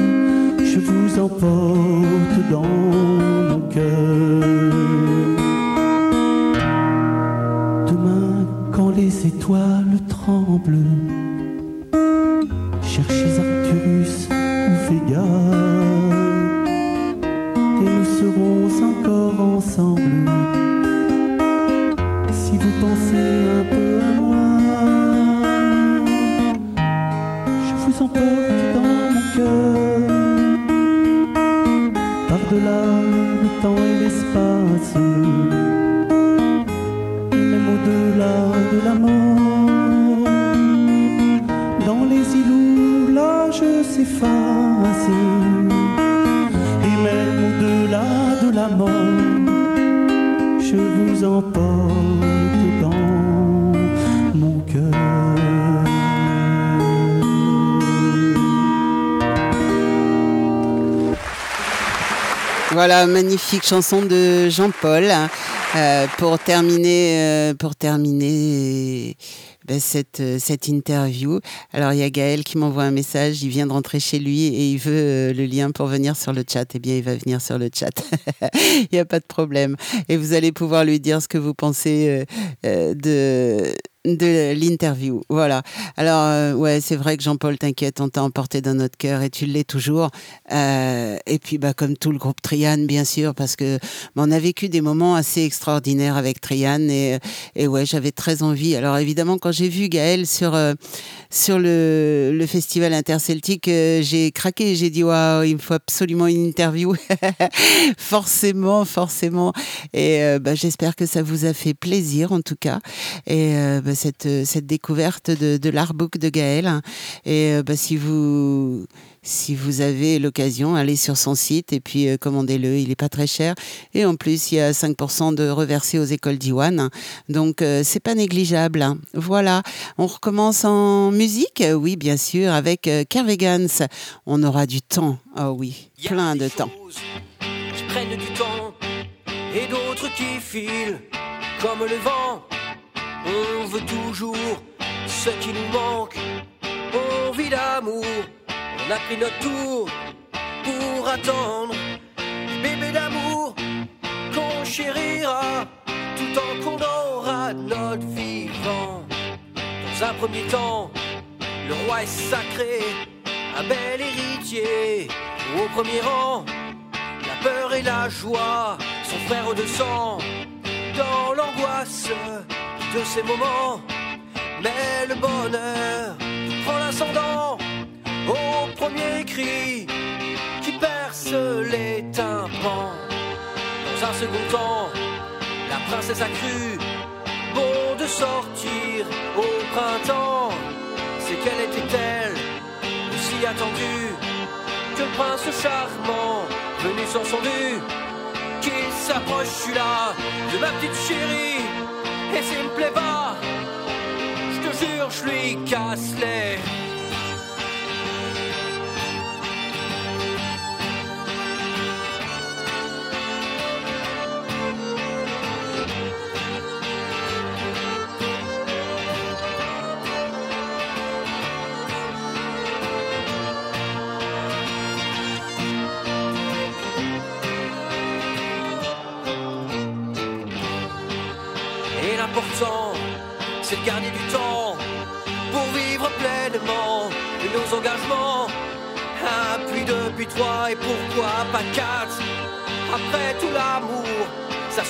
je vous emporte dans mon cœur. Demain, quand les étoiles tremblent, et même au-delà de la mort, je vous emporte dans mon cœur. Voilà, magnifique chanson de Jean-Paul. Hein, euh, pour terminer, euh, pour terminer ben, cette, euh, cette interview. Alors il y a Gaël qui m'envoie un message, il vient de rentrer chez lui et il veut euh, le lien pour venir sur le chat. Eh bien, il va venir sur le chat. il n'y a pas de problème. Et vous allez pouvoir lui dire ce que vous pensez euh, de de l'interview. Voilà. Alors, euh, ouais, c'est vrai que Jean-Paul, t'inquiète, on t'a emporté dans notre cœur et tu l'es toujours. Euh, et puis, bah, comme tout le groupe Trian, bien sûr, parce que bah, on a vécu des moments assez extraordinaires avec Trian et, et ouais, j'avais très envie. Alors, évidemment, quand j'ai vu Gaël sur, euh, sur le, le festival interceltique, euh, j'ai craqué. J'ai dit, waouh, il me faut absolument une interview. forcément, forcément. Et bah, j'espère que ça vous a fait plaisir, en tout cas. Et bah, cette, cette découverte de, de l'artbook de Gaël. Et euh, bah, si vous si vous avez l'occasion, allez sur son site et puis euh, commandez-le. Il n'est pas très cher. Et en plus, il y a 5% de reversés aux écoles d'Iwan. Donc, euh, c'est pas négligeable. Voilà. On recommence en musique? Oui, bien sûr, avec euh, Kervegans. On aura du temps. Ah oui, Y a plein des de temps. Qui prennent du temps et d'autres qui filent comme le vent. On veut toujours ce qui nous manque. On vit d'amour. On a pris notre tour pour attendre des bébés d'amour qu'on chérira tout en qu'on aura notre vivant. Dans un premier temps, le roi est sacré, un bel héritier. Au premier rang, la peur et la joie, son frère de sang. Dans l'angoisse de ces moments, mais le bonheur prend l'ascendant au premier cri qui perce les tympans. Dans un second temps, la princesse a cru bon de sortir au printemps. C'est qu'elle était-elle aussi attendue que le prince charmant venu sans son dû qu'il s'approche, là, de ma petite chérie. Et s'il me plaît pas, je te jure, je lui casse les.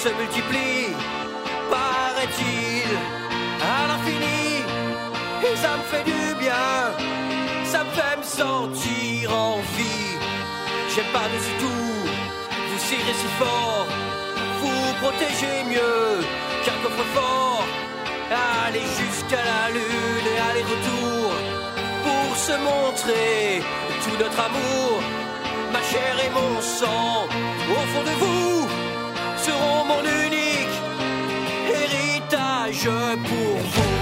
Se multiplie, paraît-il, à l'infini. Et ça me fait du bien, ça me fait me sentir en vie. J'aime pas-dessus tout, vous serrez si fort, vous protégez mieux qu'un coffre-fort. Allez jusqu'à la lune et aller-retour pour se montrer tout notre amour. Ma chair et mon sang, au fond de vous, mon unique héritage pour vous.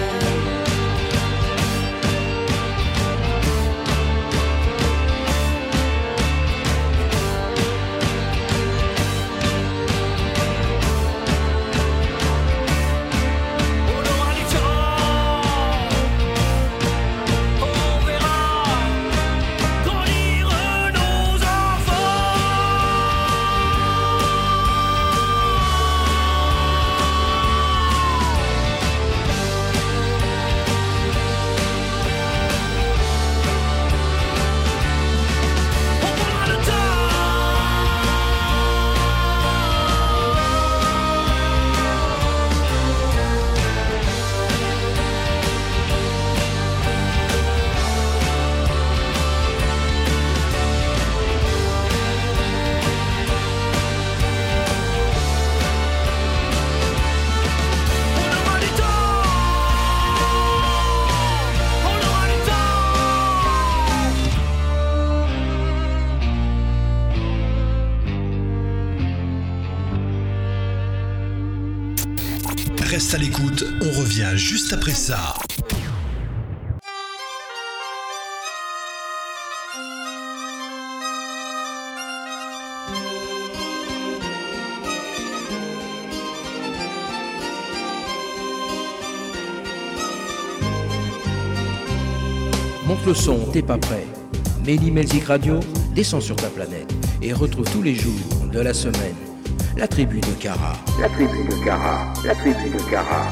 T'es pas prêt. Méli Melzik Radio, descend sur ta planète et retrouve tous les jours de la semaine la tribu de Cara. La tribu de Cara, la tribu de Cara.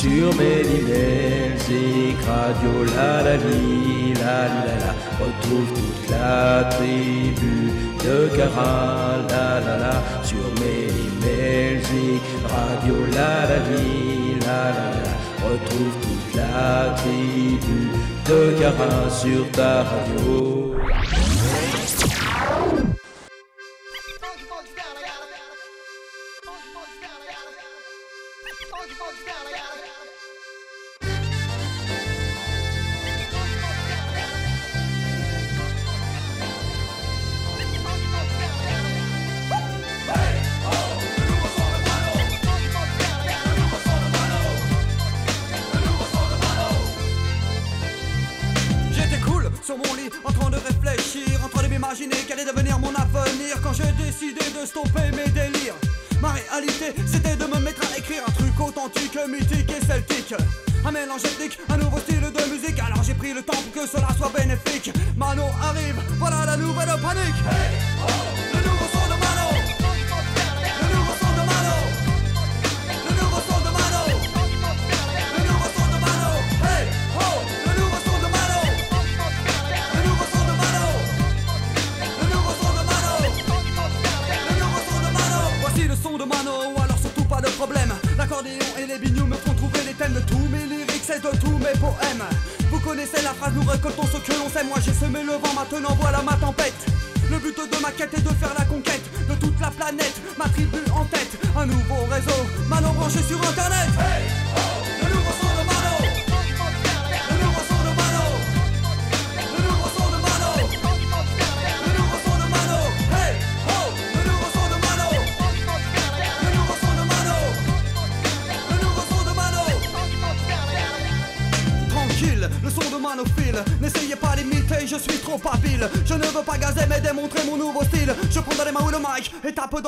Sur Méli Melzik Radio, la la li, la la la, retrouve toute la tribu de Cara, la la la, sur Méli Melzik Radio, la la li, la la la, retrouve toute la tribu de Cara sur ta radio.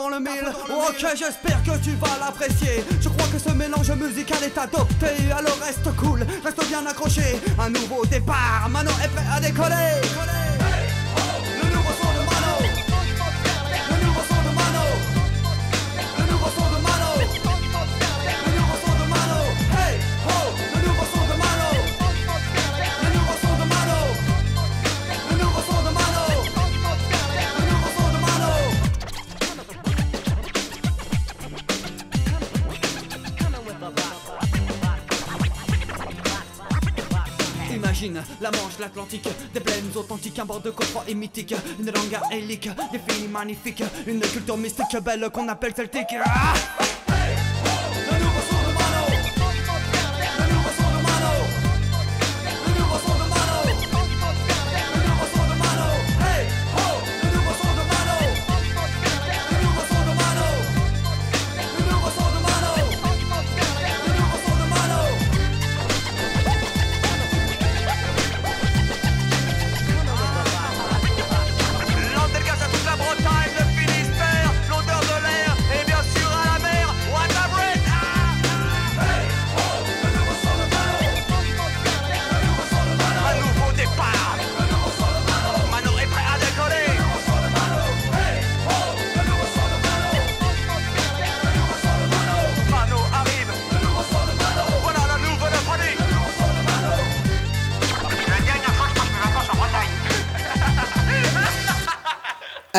Dans le mille. Ok j'espère que tu vas l'apprécier. Je crois que ce mélange musical est adopté. Alors reste cool, reste bien accroché. Un nouveau départ, Mano est prêt à décoller des plaines authentiques, un bord de coffre et mythique, une langue aélique, des filles magnifiques, une culture mystique belle qu'on appelle celtique. Ah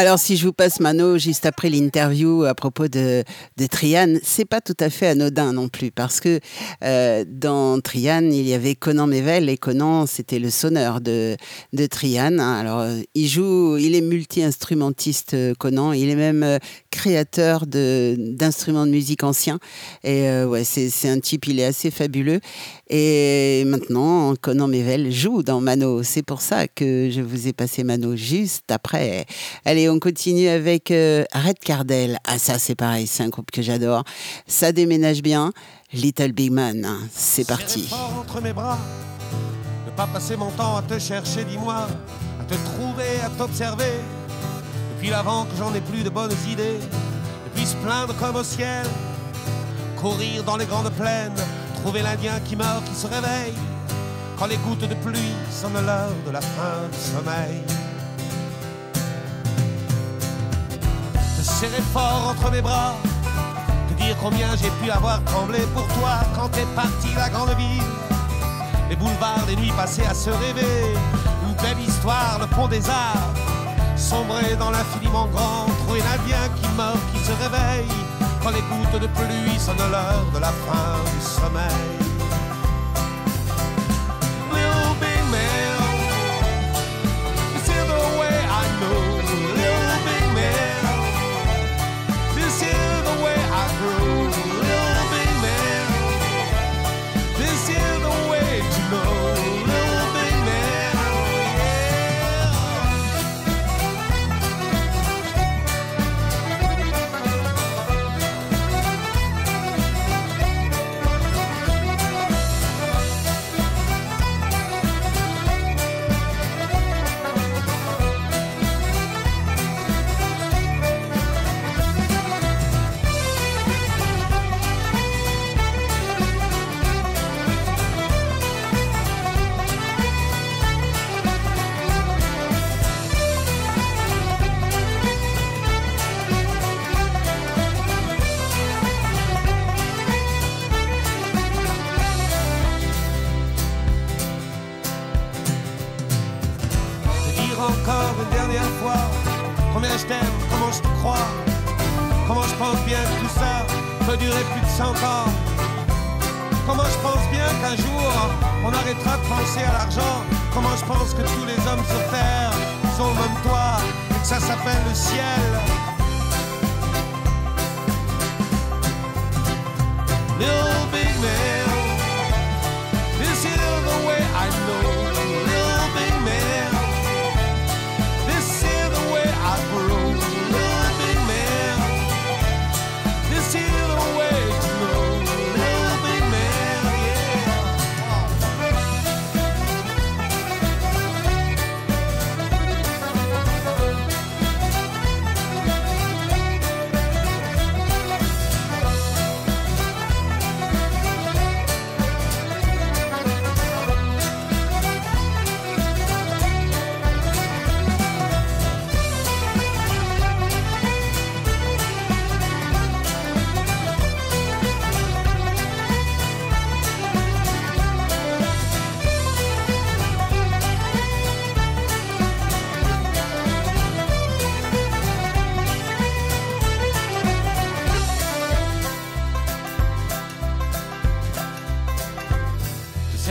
Alors, si je vous passe Mano juste après l'interview à propos de, c'est pas tout à fait anodin non plus, parce que euh, dans Trian, il y avait Conan Mével, et Conan, c'était le sonneur de, de Trian. hein. Alors, euh, il joue, il est multi-instrumentiste, euh, Conan, il est même créateur d'instruments de, musique anciens. Et ouais, c'est un type, il est assez fabuleux. Et maintenant, Conan Mével joue dans Mano. C'est pour ça que je vous ai passé Mano juste après. Allez, on continue avec euh, Red Cardell. Ah, ça, c'est pareil, c'est un groupe que j'adore. Ça déménage bien. Little Big Man, c'est parti. fort entre mes bras. Ne pas passer mon temps à te chercher, dis-moi, à te trouver, à t'observer. Depuis l'avant que j'en ai plus de bonnes idées. Depuis se plaindre comme au ciel. Courir dans les grandes plaines. Trouver l'Indien qui meurt, qui se réveille. quand les gouttes de pluie sonnent l'heure de la fin du sommeil. Te serrer fort entre mes bras, dire combien j'ai pu avoir tremblé pour toi quand t'es parti la grande ville. Les boulevards, les nuits passées à se rêver, une belle histoire, le pont des arts. Sombrer dans l'infiniment grand, trouver l'Indien qui meurt, qui se réveille, quand les gouttes de pluie sonnent l'heure de la fin du sommeil. Je pense bien que tout ça peut durer plus de 100 ans. Comment je pense bien qu'un jour on arrêtera de penser à l'argent? Comment je pense que tous les hommes sur terre sont comme toi et que ça s'appelle le ciel? Little big man, this is the way I know.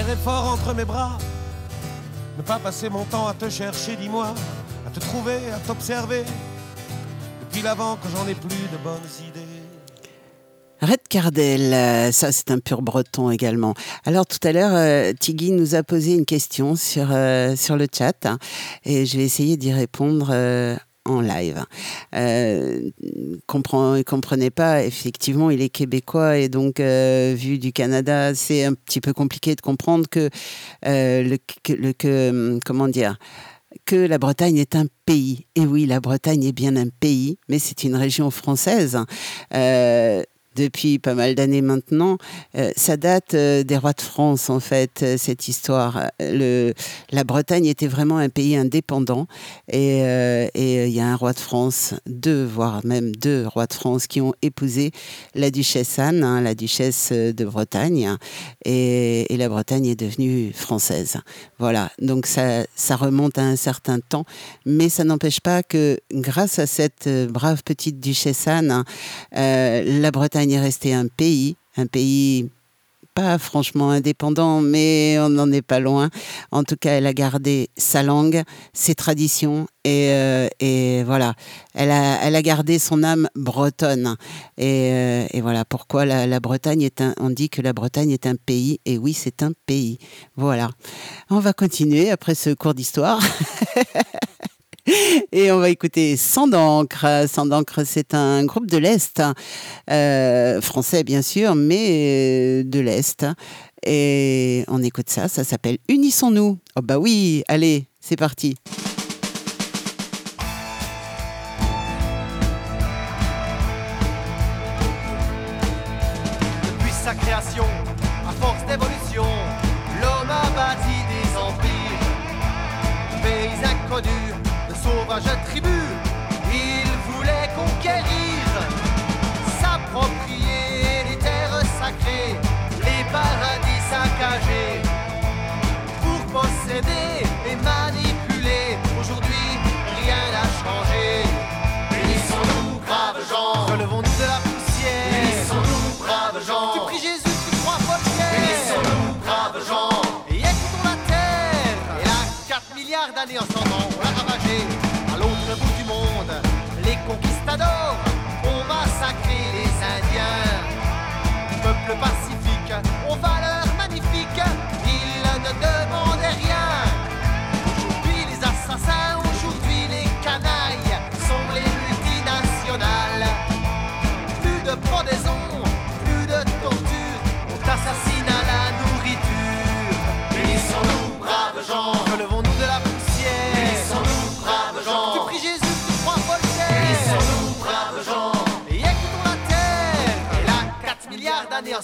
Serrer fort entre mes bras. Ne pas passer mon temps à te chercher, dis-moi, à te trouver, à t'observer. Depuis l'avant que j'en ai plus de bonnes idées. Red Cardel, euh, ça c'est un pur breton également. Alors tout à l'heure, euh, Tigui nous a posé une question sur, euh, sur le chat hein, et je vais essayer d'y répondre euh, en live. Euh, il comprenait pas, effectivement, il est québécois et donc euh, vu du Canada, c'est un petit peu compliqué de comprendre que euh, le- que, hum, comment dire que la Bretagne est un pays. Et oui, la Bretagne est bien un pays, mais c'est une région française. Euh, depuis pas mal d'années maintenant. Euh, ça date euh, des rois de France, en fait, euh, cette histoire. La Bretagne était vraiment un pays indépendant et il y a un roi de France, deux, voire même deux rois de France qui ont épousé la duchesse Anne, hein, la duchesse de Bretagne, et, la Bretagne est devenue française. Voilà, donc ça, remonte à un certain temps, mais ça n'empêche pas que grâce à cette brave petite duchesse Anne, la Bretagne est restée un pays, un pays pas franchement indépendant, mais on n'en est pas loin. En tout cas, elle a gardé sa langue, ses traditions et, euh, et voilà, elle a, gardé son âme bretonne. Et, euh, voilà pourquoi la Bretagne est un. On dit que la Bretagne est un pays, et oui, c'est un pays. Voilà. On va continuer après ce cours d'histoire. Et on va écouter Sans d'encre. Sans d'encre, c'est un groupe de l'Est, euh, français bien sûr, mais euh, de l'Est. Et on écoute ça, ça s'appelle Unissons-nous. Oh bah oui, allez, c'est parti. I attribue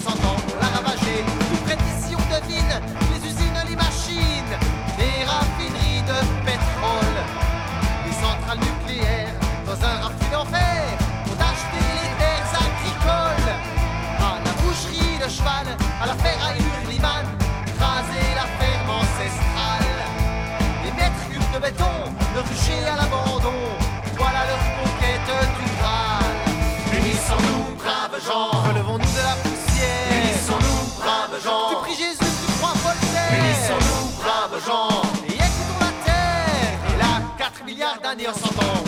上刀。dia, Sodoma.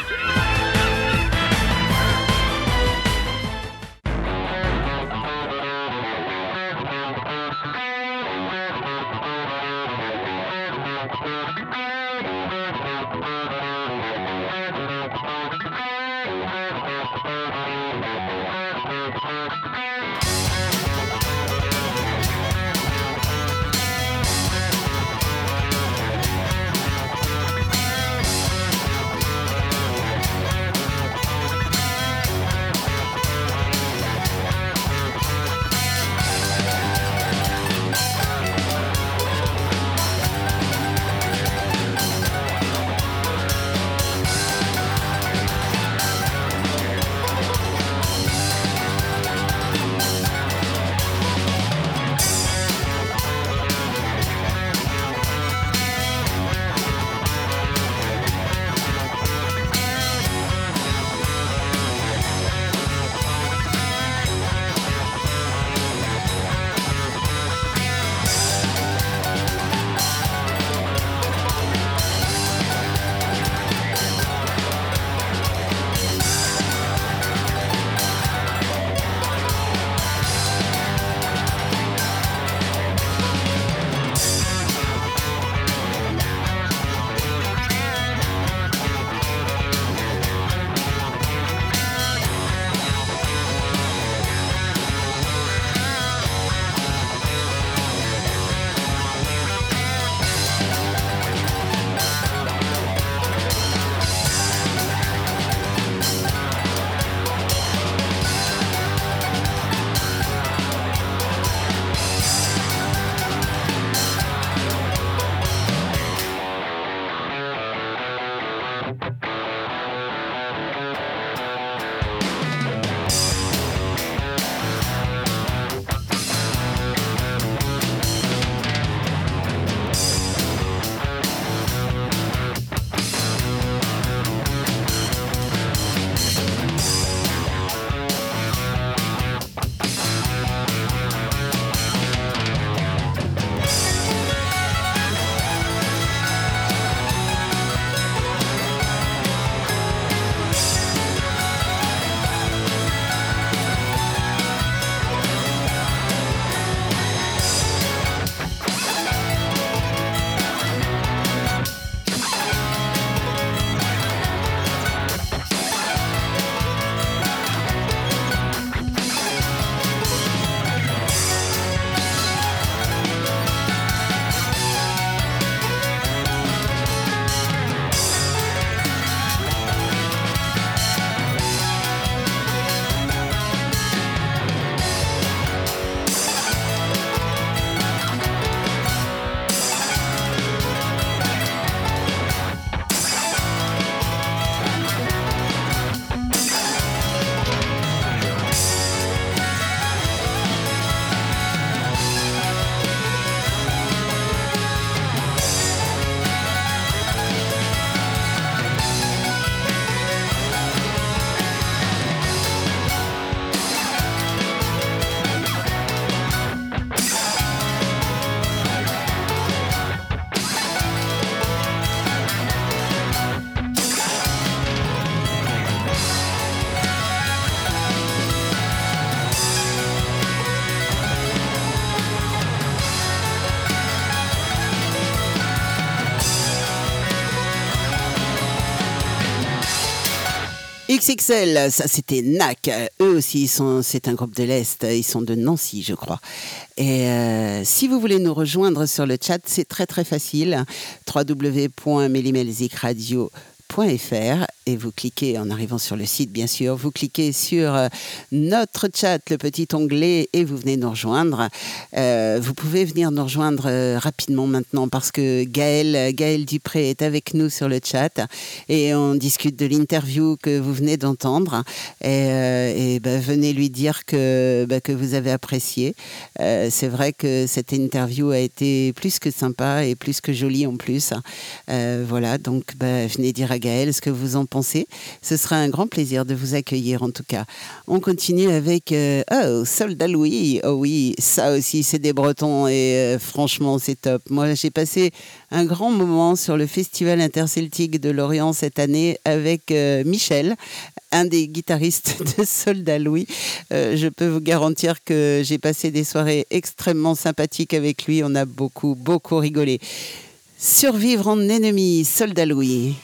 XXL, ça c'était NAC. Eux aussi, c'est un groupe de l'Est. Ils sont de Nancy, je crois. Et euh, si vous voulez nous rejoindre sur le chat, c'est très très facile. www.melimelzikradio.com et vous cliquez en arrivant sur le site bien sûr, vous cliquez sur euh, notre chat, le petit onglet et vous venez nous rejoindre. Euh, vous pouvez venir nous rejoindre euh, rapidement maintenant parce que Gaël, Gaël Dupré est avec nous sur le chat et on discute de l'interview que vous venez d'entendre et, bah, venez lui dire que, bah, que vous avez apprécié. C'est vrai que cette interview a été plus que sympa et plus que jolie en plus. voilà, donc bah, venez dire à Gaël ce que vous en Ce sera un grand plaisir de vous accueillir en tout cas. On continue avec euh, Oh, Soldat Louis. Oh oui, ça aussi c'est des Bretons et euh, franchement c'est top. Moi j'ai passé un grand moment sur le Festival interceltique de Lorient cette année avec euh, Michel, un des guitaristes de Soldat Louis. je peux vous garantir que j'ai passé des soirées extrêmement sympathiques avec lui. On a beaucoup, beaucoup rigolé. Survivre en ennemi, Soldat Louis.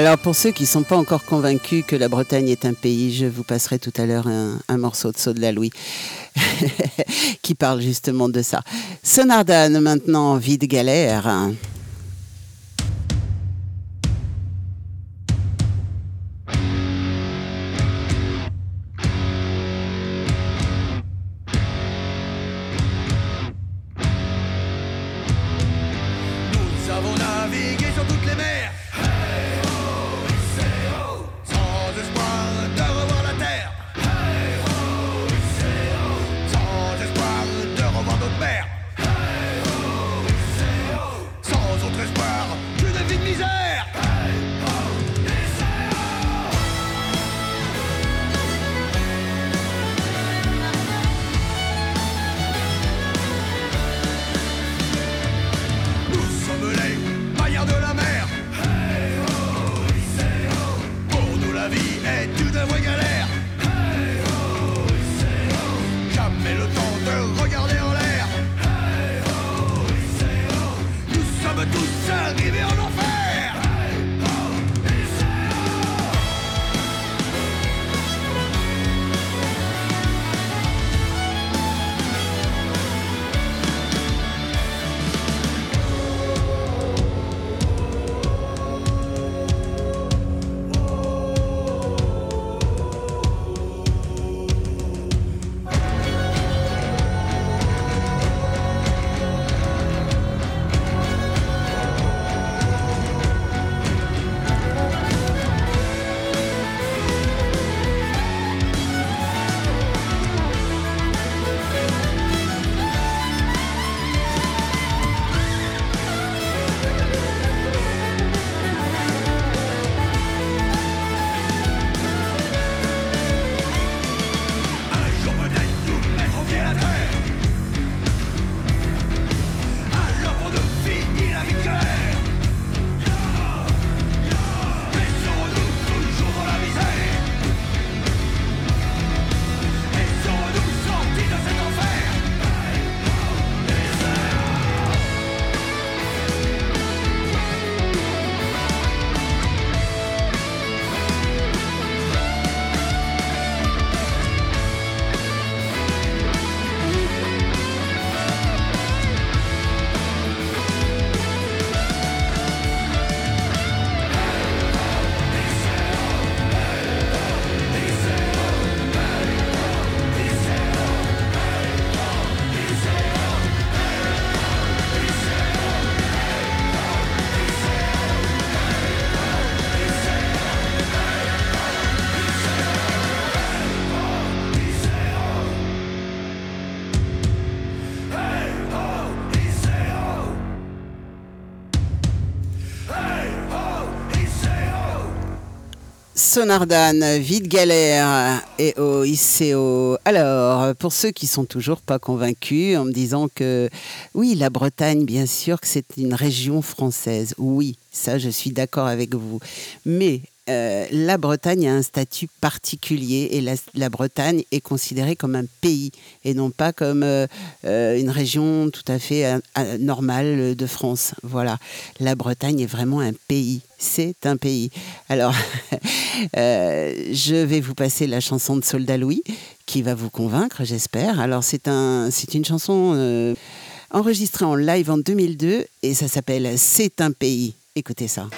Alors pour ceux qui ne sont pas encore convaincus que la Bretagne est un pays, je vous passerai tout à l'heure un, morceau de Saut de la Louis qui parle justement de ça. Sonardan maintenant, vie de galère. Sonardan, Vide Galère et au ICO. Alors, pour ceux qui sont toujours pas convaincus en me disant que oui, la Bretagne, bien sûr que c'est une région française. Oui, ça, je suis d'accord avec vous. Mais euh, la Bretagne a un statut particulier et la, Bretagne est considérée comme un pays et non pas comme euh, euh, une région tout à fait normale de France. Voilà, la Bretagne est vraiment un pays. C'est un pays. Alors, je vais vous passer la chanson de Soldat Louis qui va vous convaincre, j'espère. Alors, c'est un, c'est une chanson enregistrée en live en 2002 et ça s'appelle C'est un pays. Écoutez ça.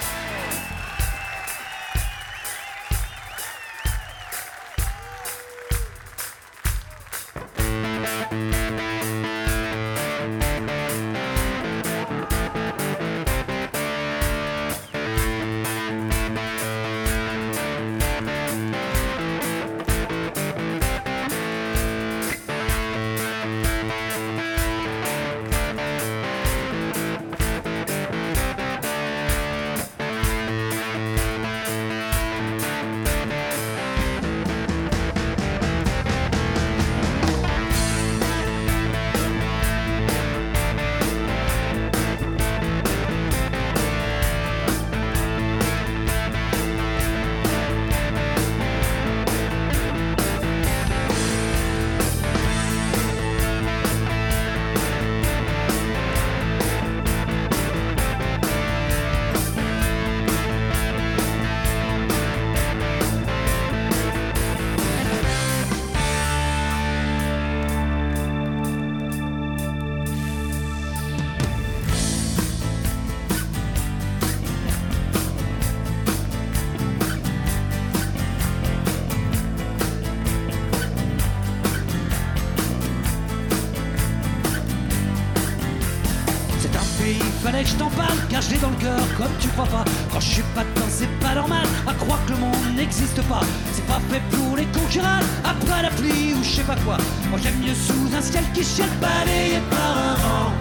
Quand je suis pas dedans, c'est pas normal, à croire que le monde n'existe pas. C'est pas fait pour les concurrents, après la pluie ou je sais pas quoi. Moi j'aime mieux sous un ciel qui chiale, balayé par un vent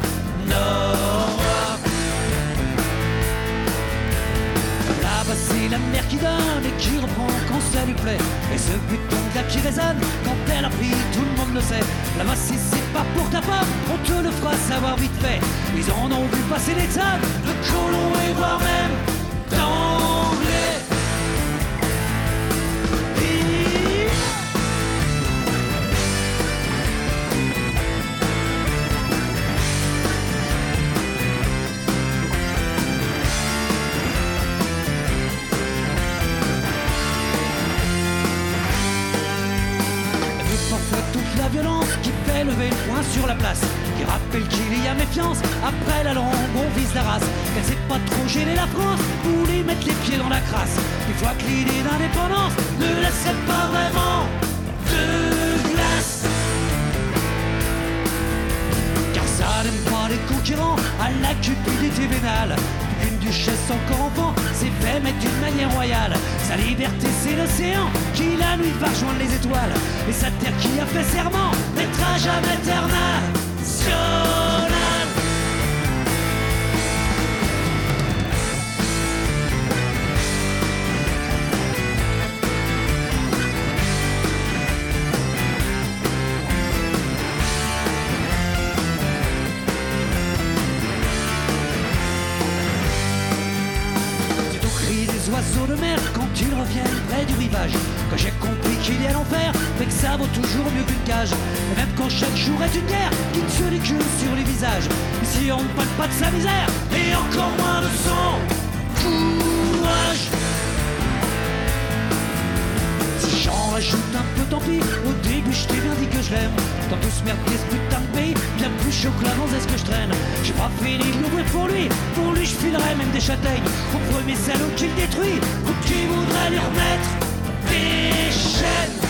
nord. Là-bas c'est la mer qui donne et qui reprend quand ça lui plaît. Et ce bouton là qui résonne quand elle a pris, tout le monde le sait. Là-bas si c'est pas pour ta femme, on te le fera savoir vite fait. Ils en ont vu passer des tonnes journaux et voire même d'anglais. Et... toute la violence qui fait lever le poing sur la place, qui rappelle qu'il y a méfiance après la longue on vise la race. Qu'elle sait pas trop gêner la France pour lui mettre les pieds dans la crasse. Une fois que l'idée d'indépendance ne laissait pas vraiment de glace. Car ça n'aime pas les concurrents à la cupidité vénale. Une duchesse encore enfant s'est fait mettre d'une manière royale. Sa liberté, c'est l'océan qui la nuit va rejoindre les étoiles. Et sa terre qui a fait serment n'être jamais internationale. Chaque jour est une guerre qui tue les queues sur les visages, ici on ne parle pas de sa misère et encore moins de son courage. Si j'en rajoute un peu, tant pis. Au début, je t'ai bien dit que je l'aime. Dans tout ce merdier, ce putain de pays, bien plus chaud que l'avance, est-ce que je traîne J'ai pas fini de l'ouvrir pour lui. Pour lui, je filerais même des châtaignes. Au premier salaud qui le détruit, ou qui voudrait lui remettre des chaînes?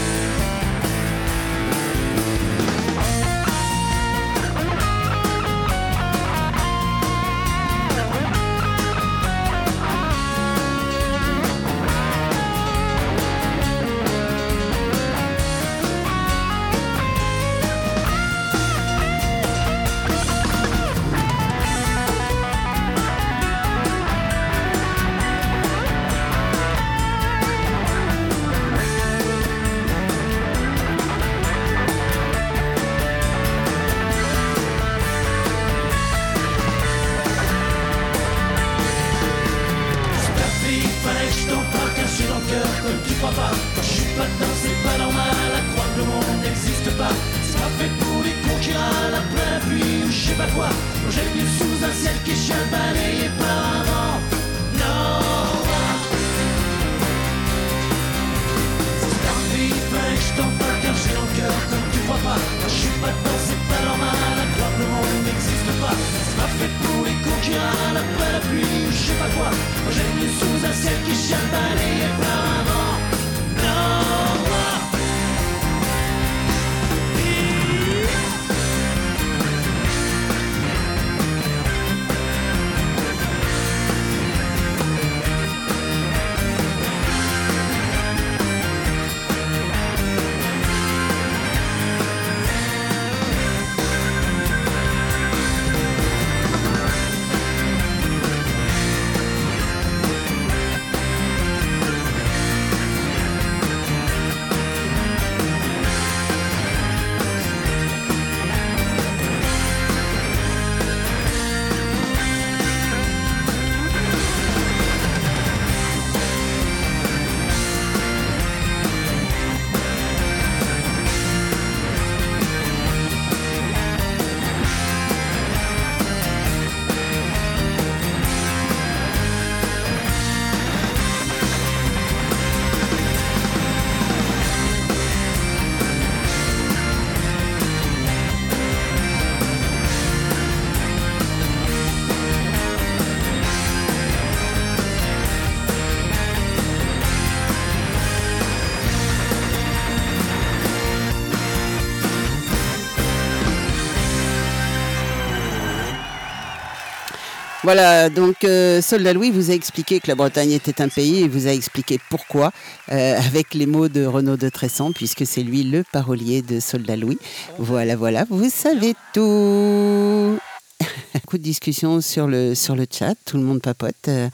Voilà, donc euh, Soldat Louis vous a expliqué que la Bretagne était un pays et vous a expliqué pourquoi euh, avec les mots de Renaud de Tressan, puisque c'est lui le parolier de Soldat Louis. Voilà, voilà, vous savez tout. Beaucoup de discussions sur le, sur le chat, tout le monde papote. Euh,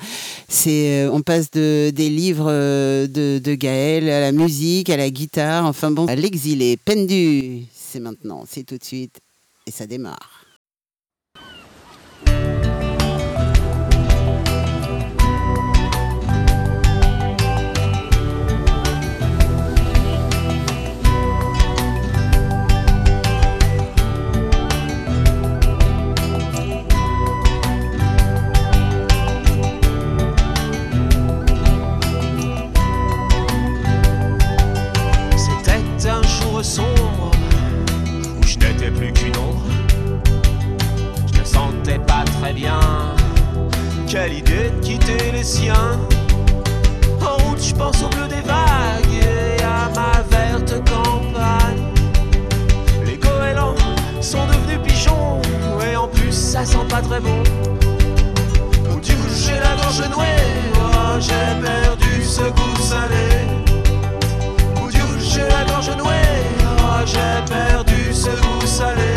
C'est, on passe de, des livres de, de Gaël à la musique, à la guitare, enfin bon, à l'exilé. Pendu, c'est maintenant, c'est tout de suite, et ça démarre. sombre où je n'étais plus qu'une ombre. Je ne sentais pas très bien. Quelle idée de quitter les siens. En route, je pense au bleu des vagues et à ma verte campagne. Les goélands sont devenus pigeons et en plus, ça sent pas très bon. Ou du coup, j'ai la gorge nouée. Oh, j'ai perdu ce goût salé. j'ai perdu ce goût salé.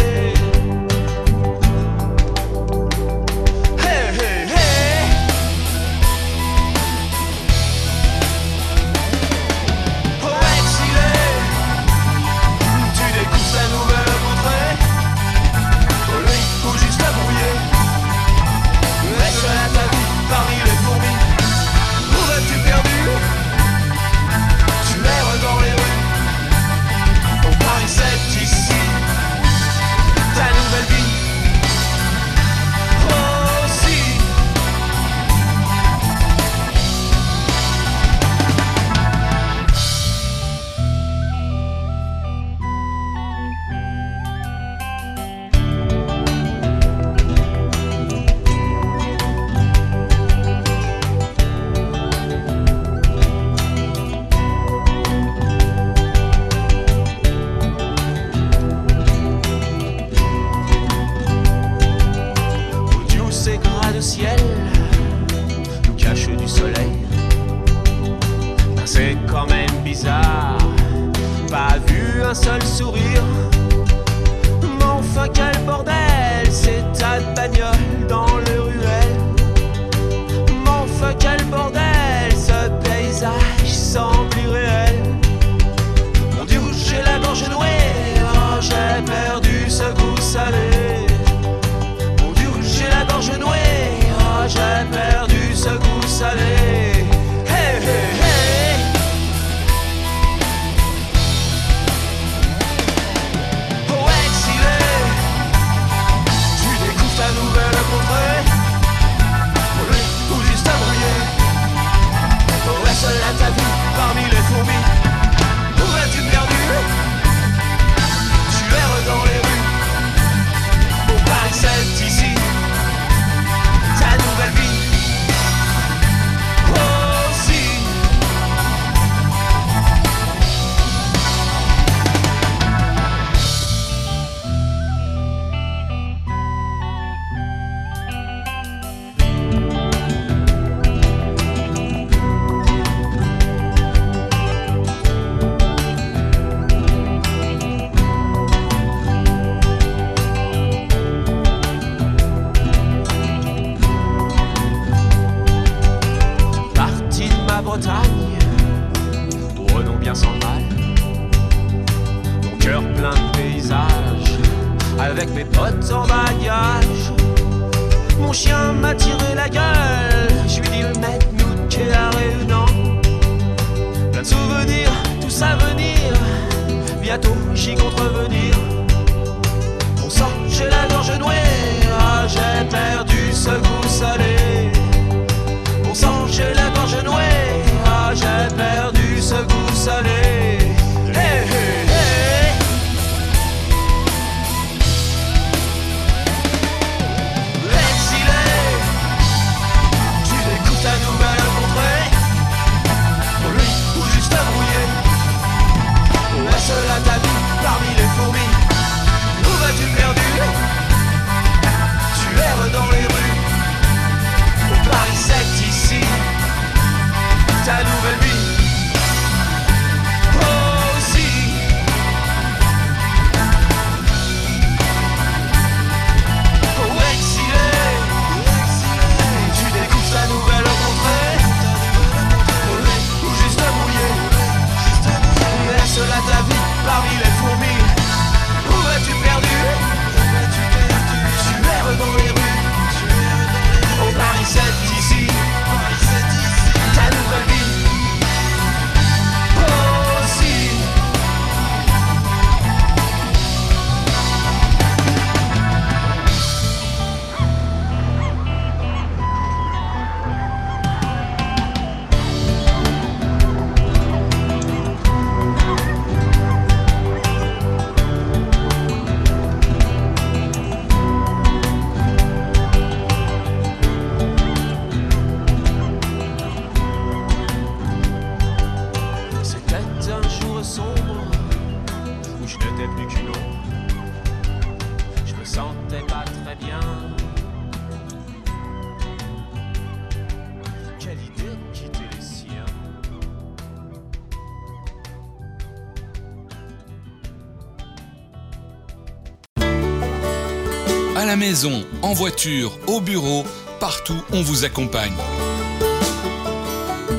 Maison, en voiture, au bureau, partout on vous accompagne.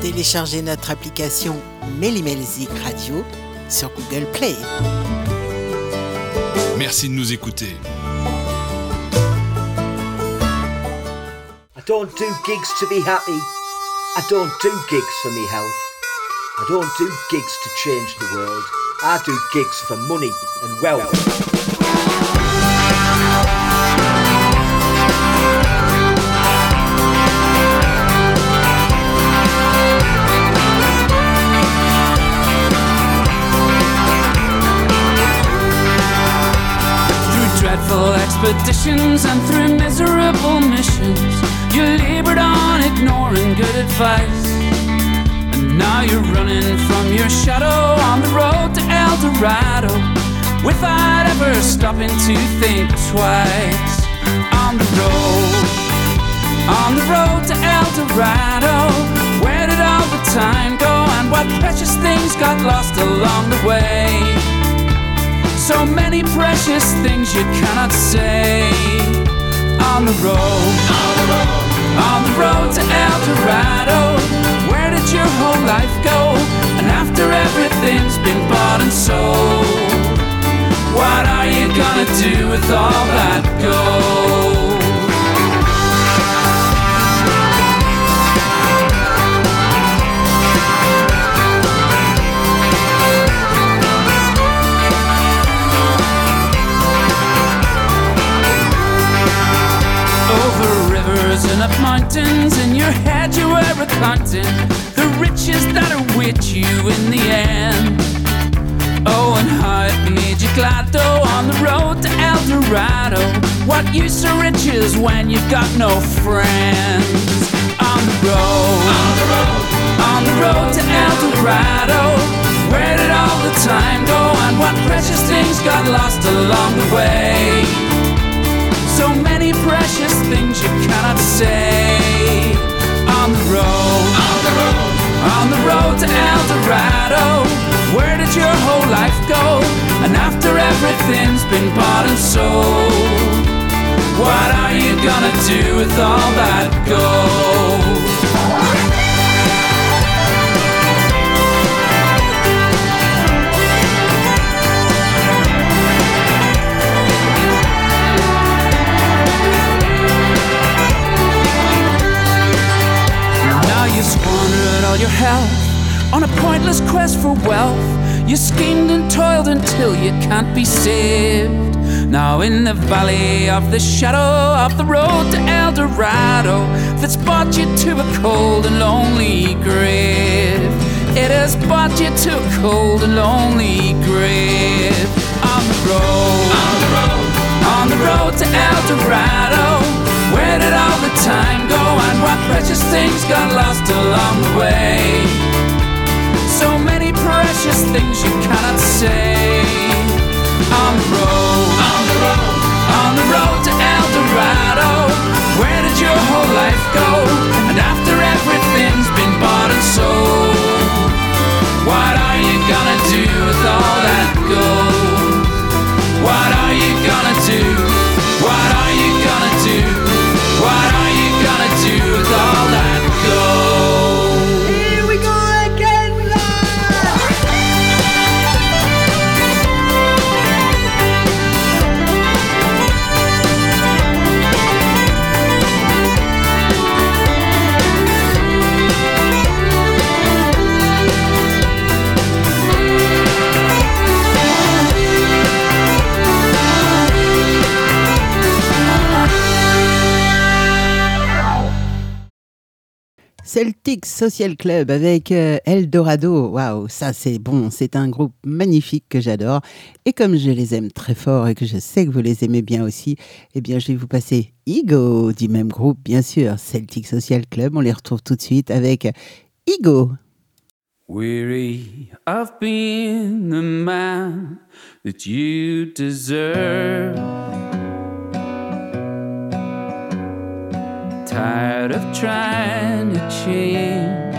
Téléchargez notre application Mélimelzik Radio sur Google Play. Merci de nous écouter. I don't do gigs to be happy. I don't do gigs for me health. I don't do gigs to change the world. I do gigs for money and wealth. Expeditions and through miserable missions, you labored on ignoring good advice. And now you're running from your shadow on the road to El Dorado without ever stopping to think twice. On the road, on the road to El Dorado, where did all the time go and what precious things got lost along the way? So many precious things you cannot say. On the road, on the road, on the road to El Dorado. Where did your whole life go? And after everything's been bought and sold, what are you gonna do with all that gold? Over rivers and up mountains, in your head you were recounting the riches that await you in the end. Oh, and how it made you glad though on the road to El Dorado. What use are riches when you've got no friends? On the road, on the road, on the road to El Dorado. Where did all the time go and what precious things got lost along the way? So many precious things you cannot say. On the road, on the road, on the road to El Dorado. Where did your whole life go? And after everything's been bought and sold, what are you gonna do with all that gold? Your health on a pointless quest for wealth. You schemed and toiled until you can't be saved. Now in the valley of the shadow of the road to El Dorado, that's brought you to a cold and lonely grave. It has brought you to a cold and lonely grave. On the road, on the road, on the road to El Dorado. Where did all the time go and what precious things got lost along the way? So many precious things you cannot say. On the road, on the road, on the road to El Dorado. Where did your whole life go? And after everything's been bought and sold, what are you gonna do with all that gold? What are you gonna do? What are you gonna do? Do Celtic Social Club avec euh, Eldorado. Waouh, ça c'est bon, c'est un groupe magnifique que j'adore. Et comme je les aime très fort et que je sais que vous les aimez bien aussi, eh bien je vais vous passer Ego du même groupe, bien sûr, Celtic Social Club. On les retrouve tout de suite avec Ego. Weary of being the man that you deserve. tired of trying to change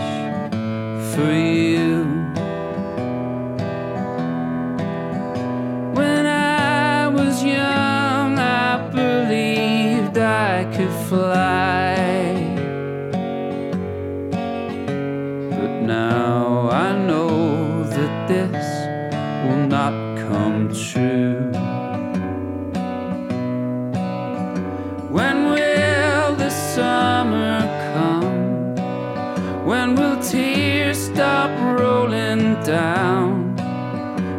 for you. When I was young, I believed I could fly. down.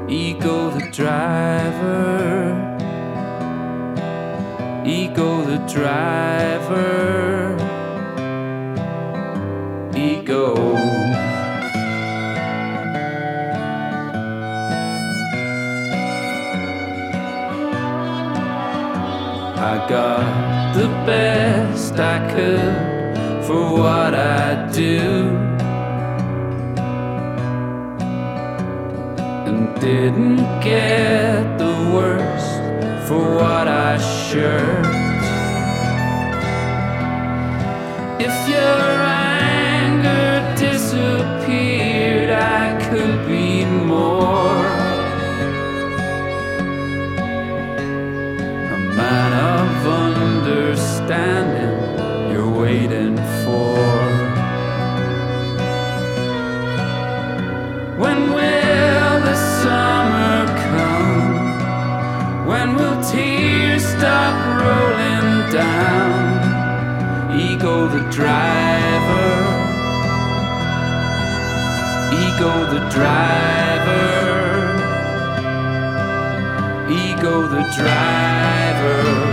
Ego the driver. Ego the driver. Ego. I got the best I could for what I do. and didn't get the worst for what I shirked. If your anger disappeared, I could be more a man of understanding. the driver.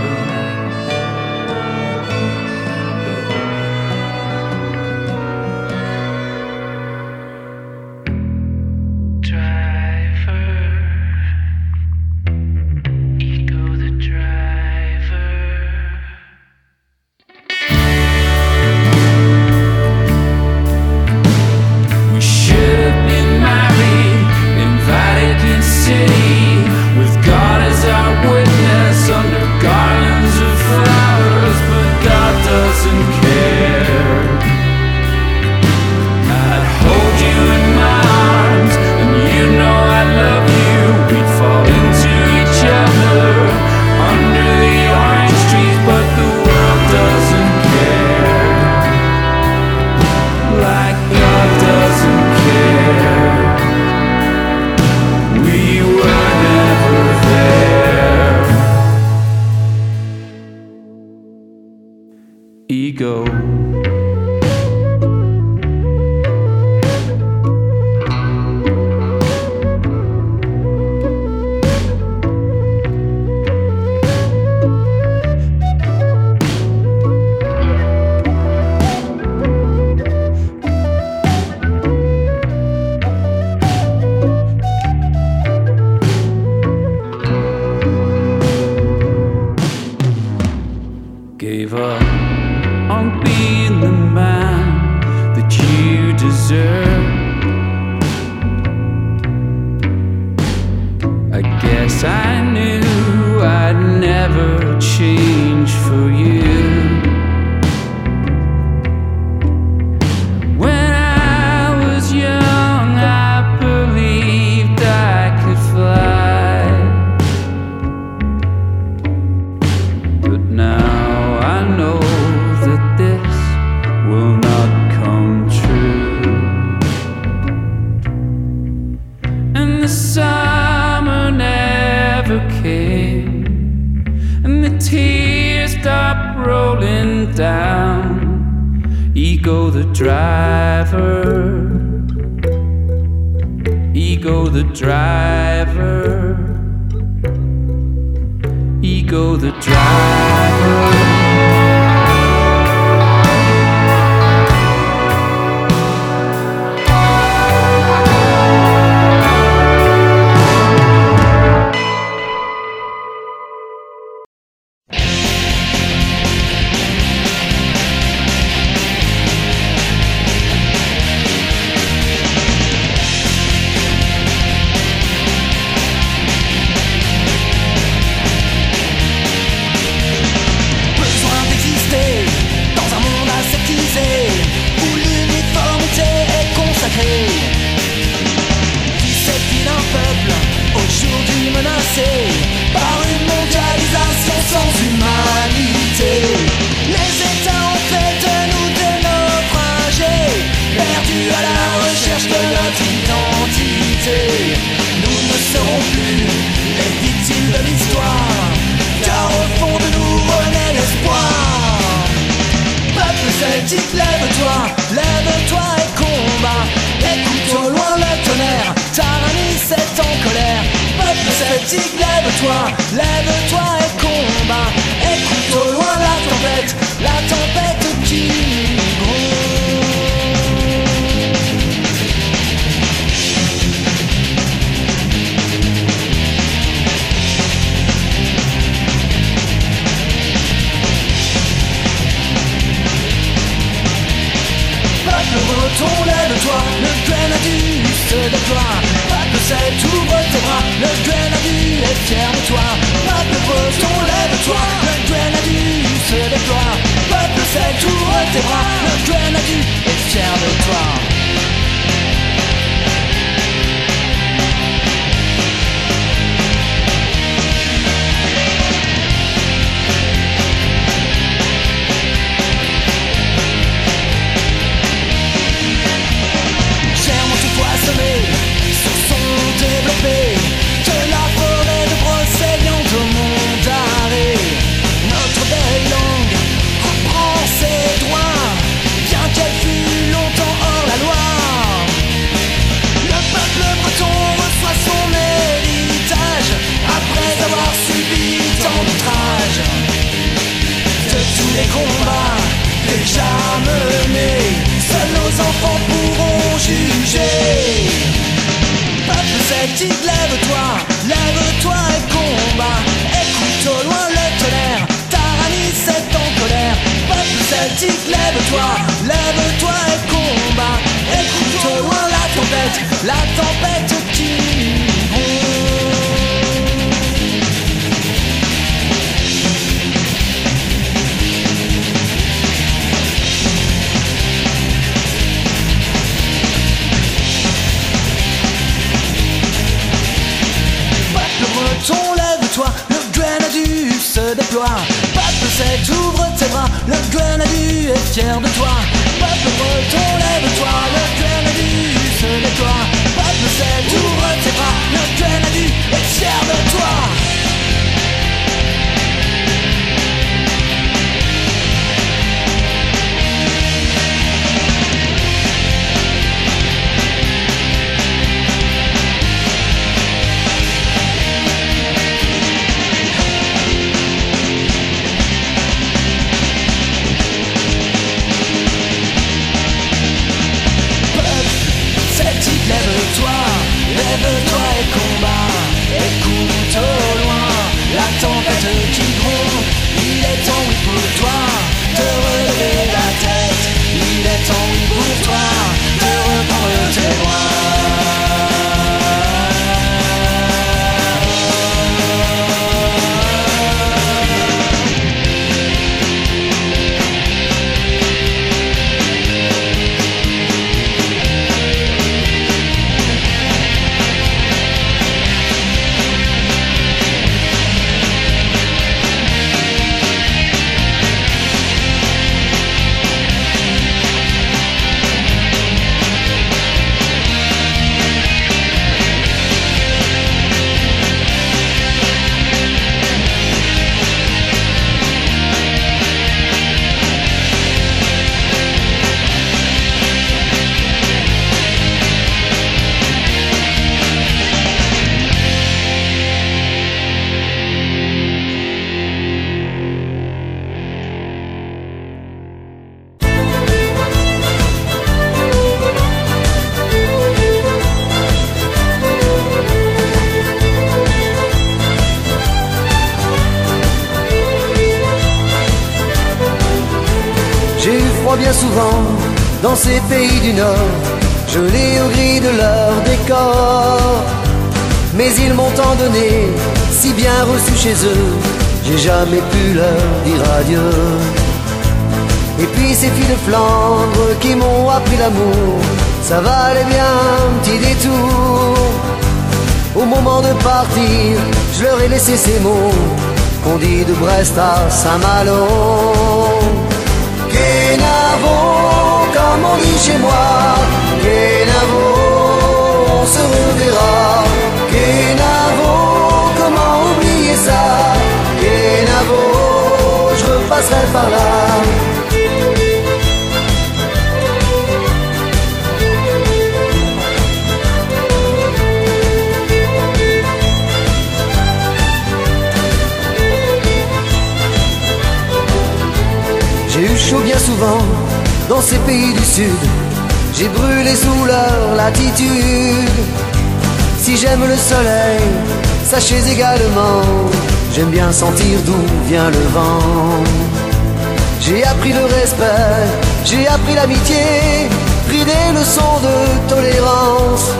Pris des leçons de tolérance.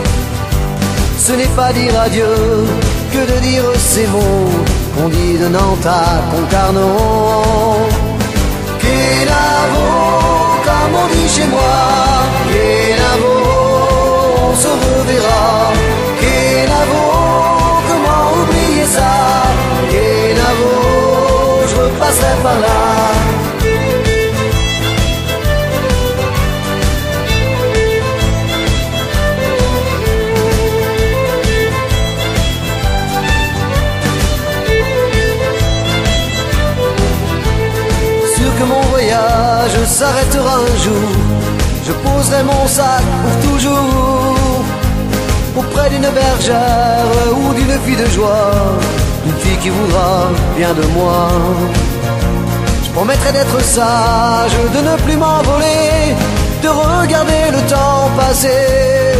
Ce n'est pas dire adieu que de dire ces mots qu'on dit de Nantes à Concarneau. Kenavo, comme on dit chez moi, Mon sac pour toujours auprès d'une bergère ou d'une fille de joie, une fille qui voudra bien de moi. Je promettrai d'être sage, de ne plus m'envoler, de regarder le temps passer.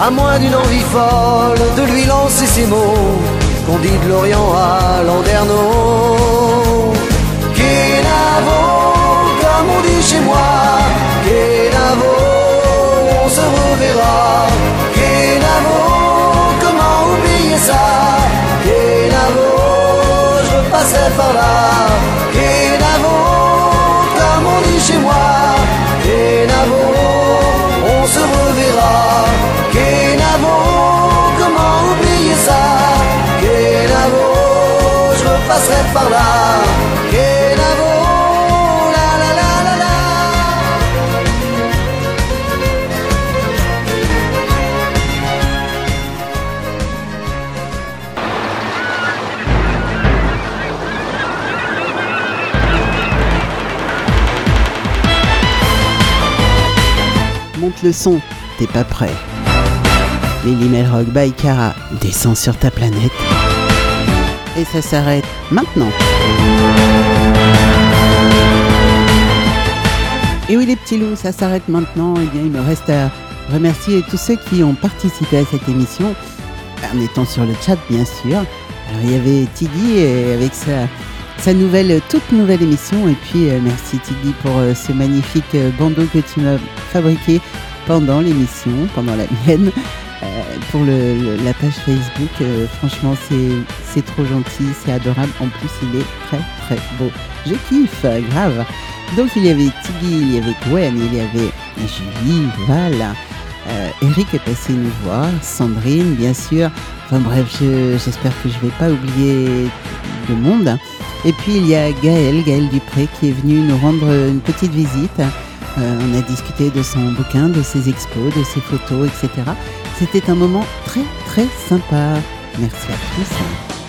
À moins d'une envie folle de lui lancer ces mots qu'on dit de l'Orient à Landerneau. Kenavo, comme on dit chez moi, Kenavo, on se reverra. Comment oublier ça? Je repasserai par là. Comme on dit chez moi, on se reverra. Comment oublier ça? Je repasserai par là. Son, t'es pas prêt. Lily Melrock by Cara descend sur ta planète. Et ça s'arrête maintenant. Et oui les petits loups, ça s'arrête maintenant. Et bien il me reste à remercier tous ceux qui ont participé à cette émission. En étant sur le chat bien sûr. Alors il y avait Tiggy et avec sa, sa nouvelle, toute nouvelle émission. Et puis euh, merci Tiggy pour euh, ce magnifique euh, bandeau que tu m'as fabriqué pendant l'émission, pendant la mienne. Euh, pour le, le- la page Facebook, euh, franchement, c'est trop gentil, c'est adorable. En plus, il est très très beau. Je kiffe, grave. Donc, il y avait Tiggy, il y avait Gwen, il y avait Julie, Val. euh, Eric est passé nous voir, Sandrine, bien sûr. Enfin bref, je- j'espère que je vais pas oublier de monde. Et puis il y a Gaël, Gaël Dupré, qui est venu nous rendre une petite visite. Euh, on a discuté de son bouquin, de ses expos, de ses photos, etc. C'était un moment très très sympa. Merci à tous.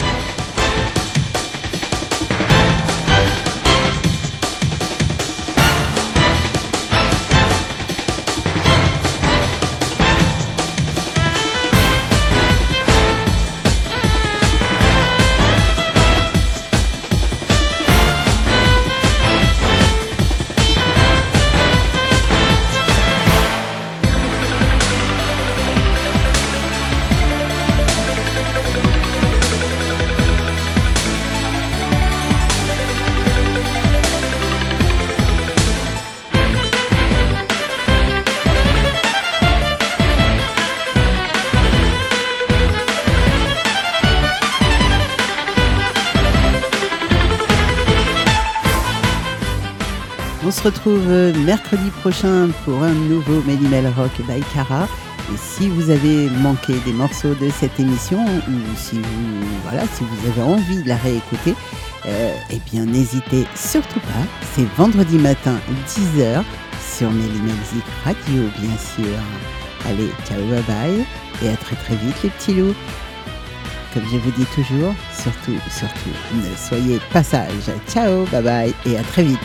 Retrouve euh, mercredi prochain pour un nouveau Mélimel Rock by Cara. Et si vous avez manqué des morceaux de cette émission, ou si vous, voilà, si vous avez envie de la réécouter, euh, eh bien n'hésitez surtout pas. C'est vendredi matin 10h sur Zik Radio, bien sûr. Allez, ciao, bye bye. Et à très très vite les petits loups. comme je vous dis toujours, surtout, surtout, ne soyez pas sages. Ciao, bye bye et à très vite.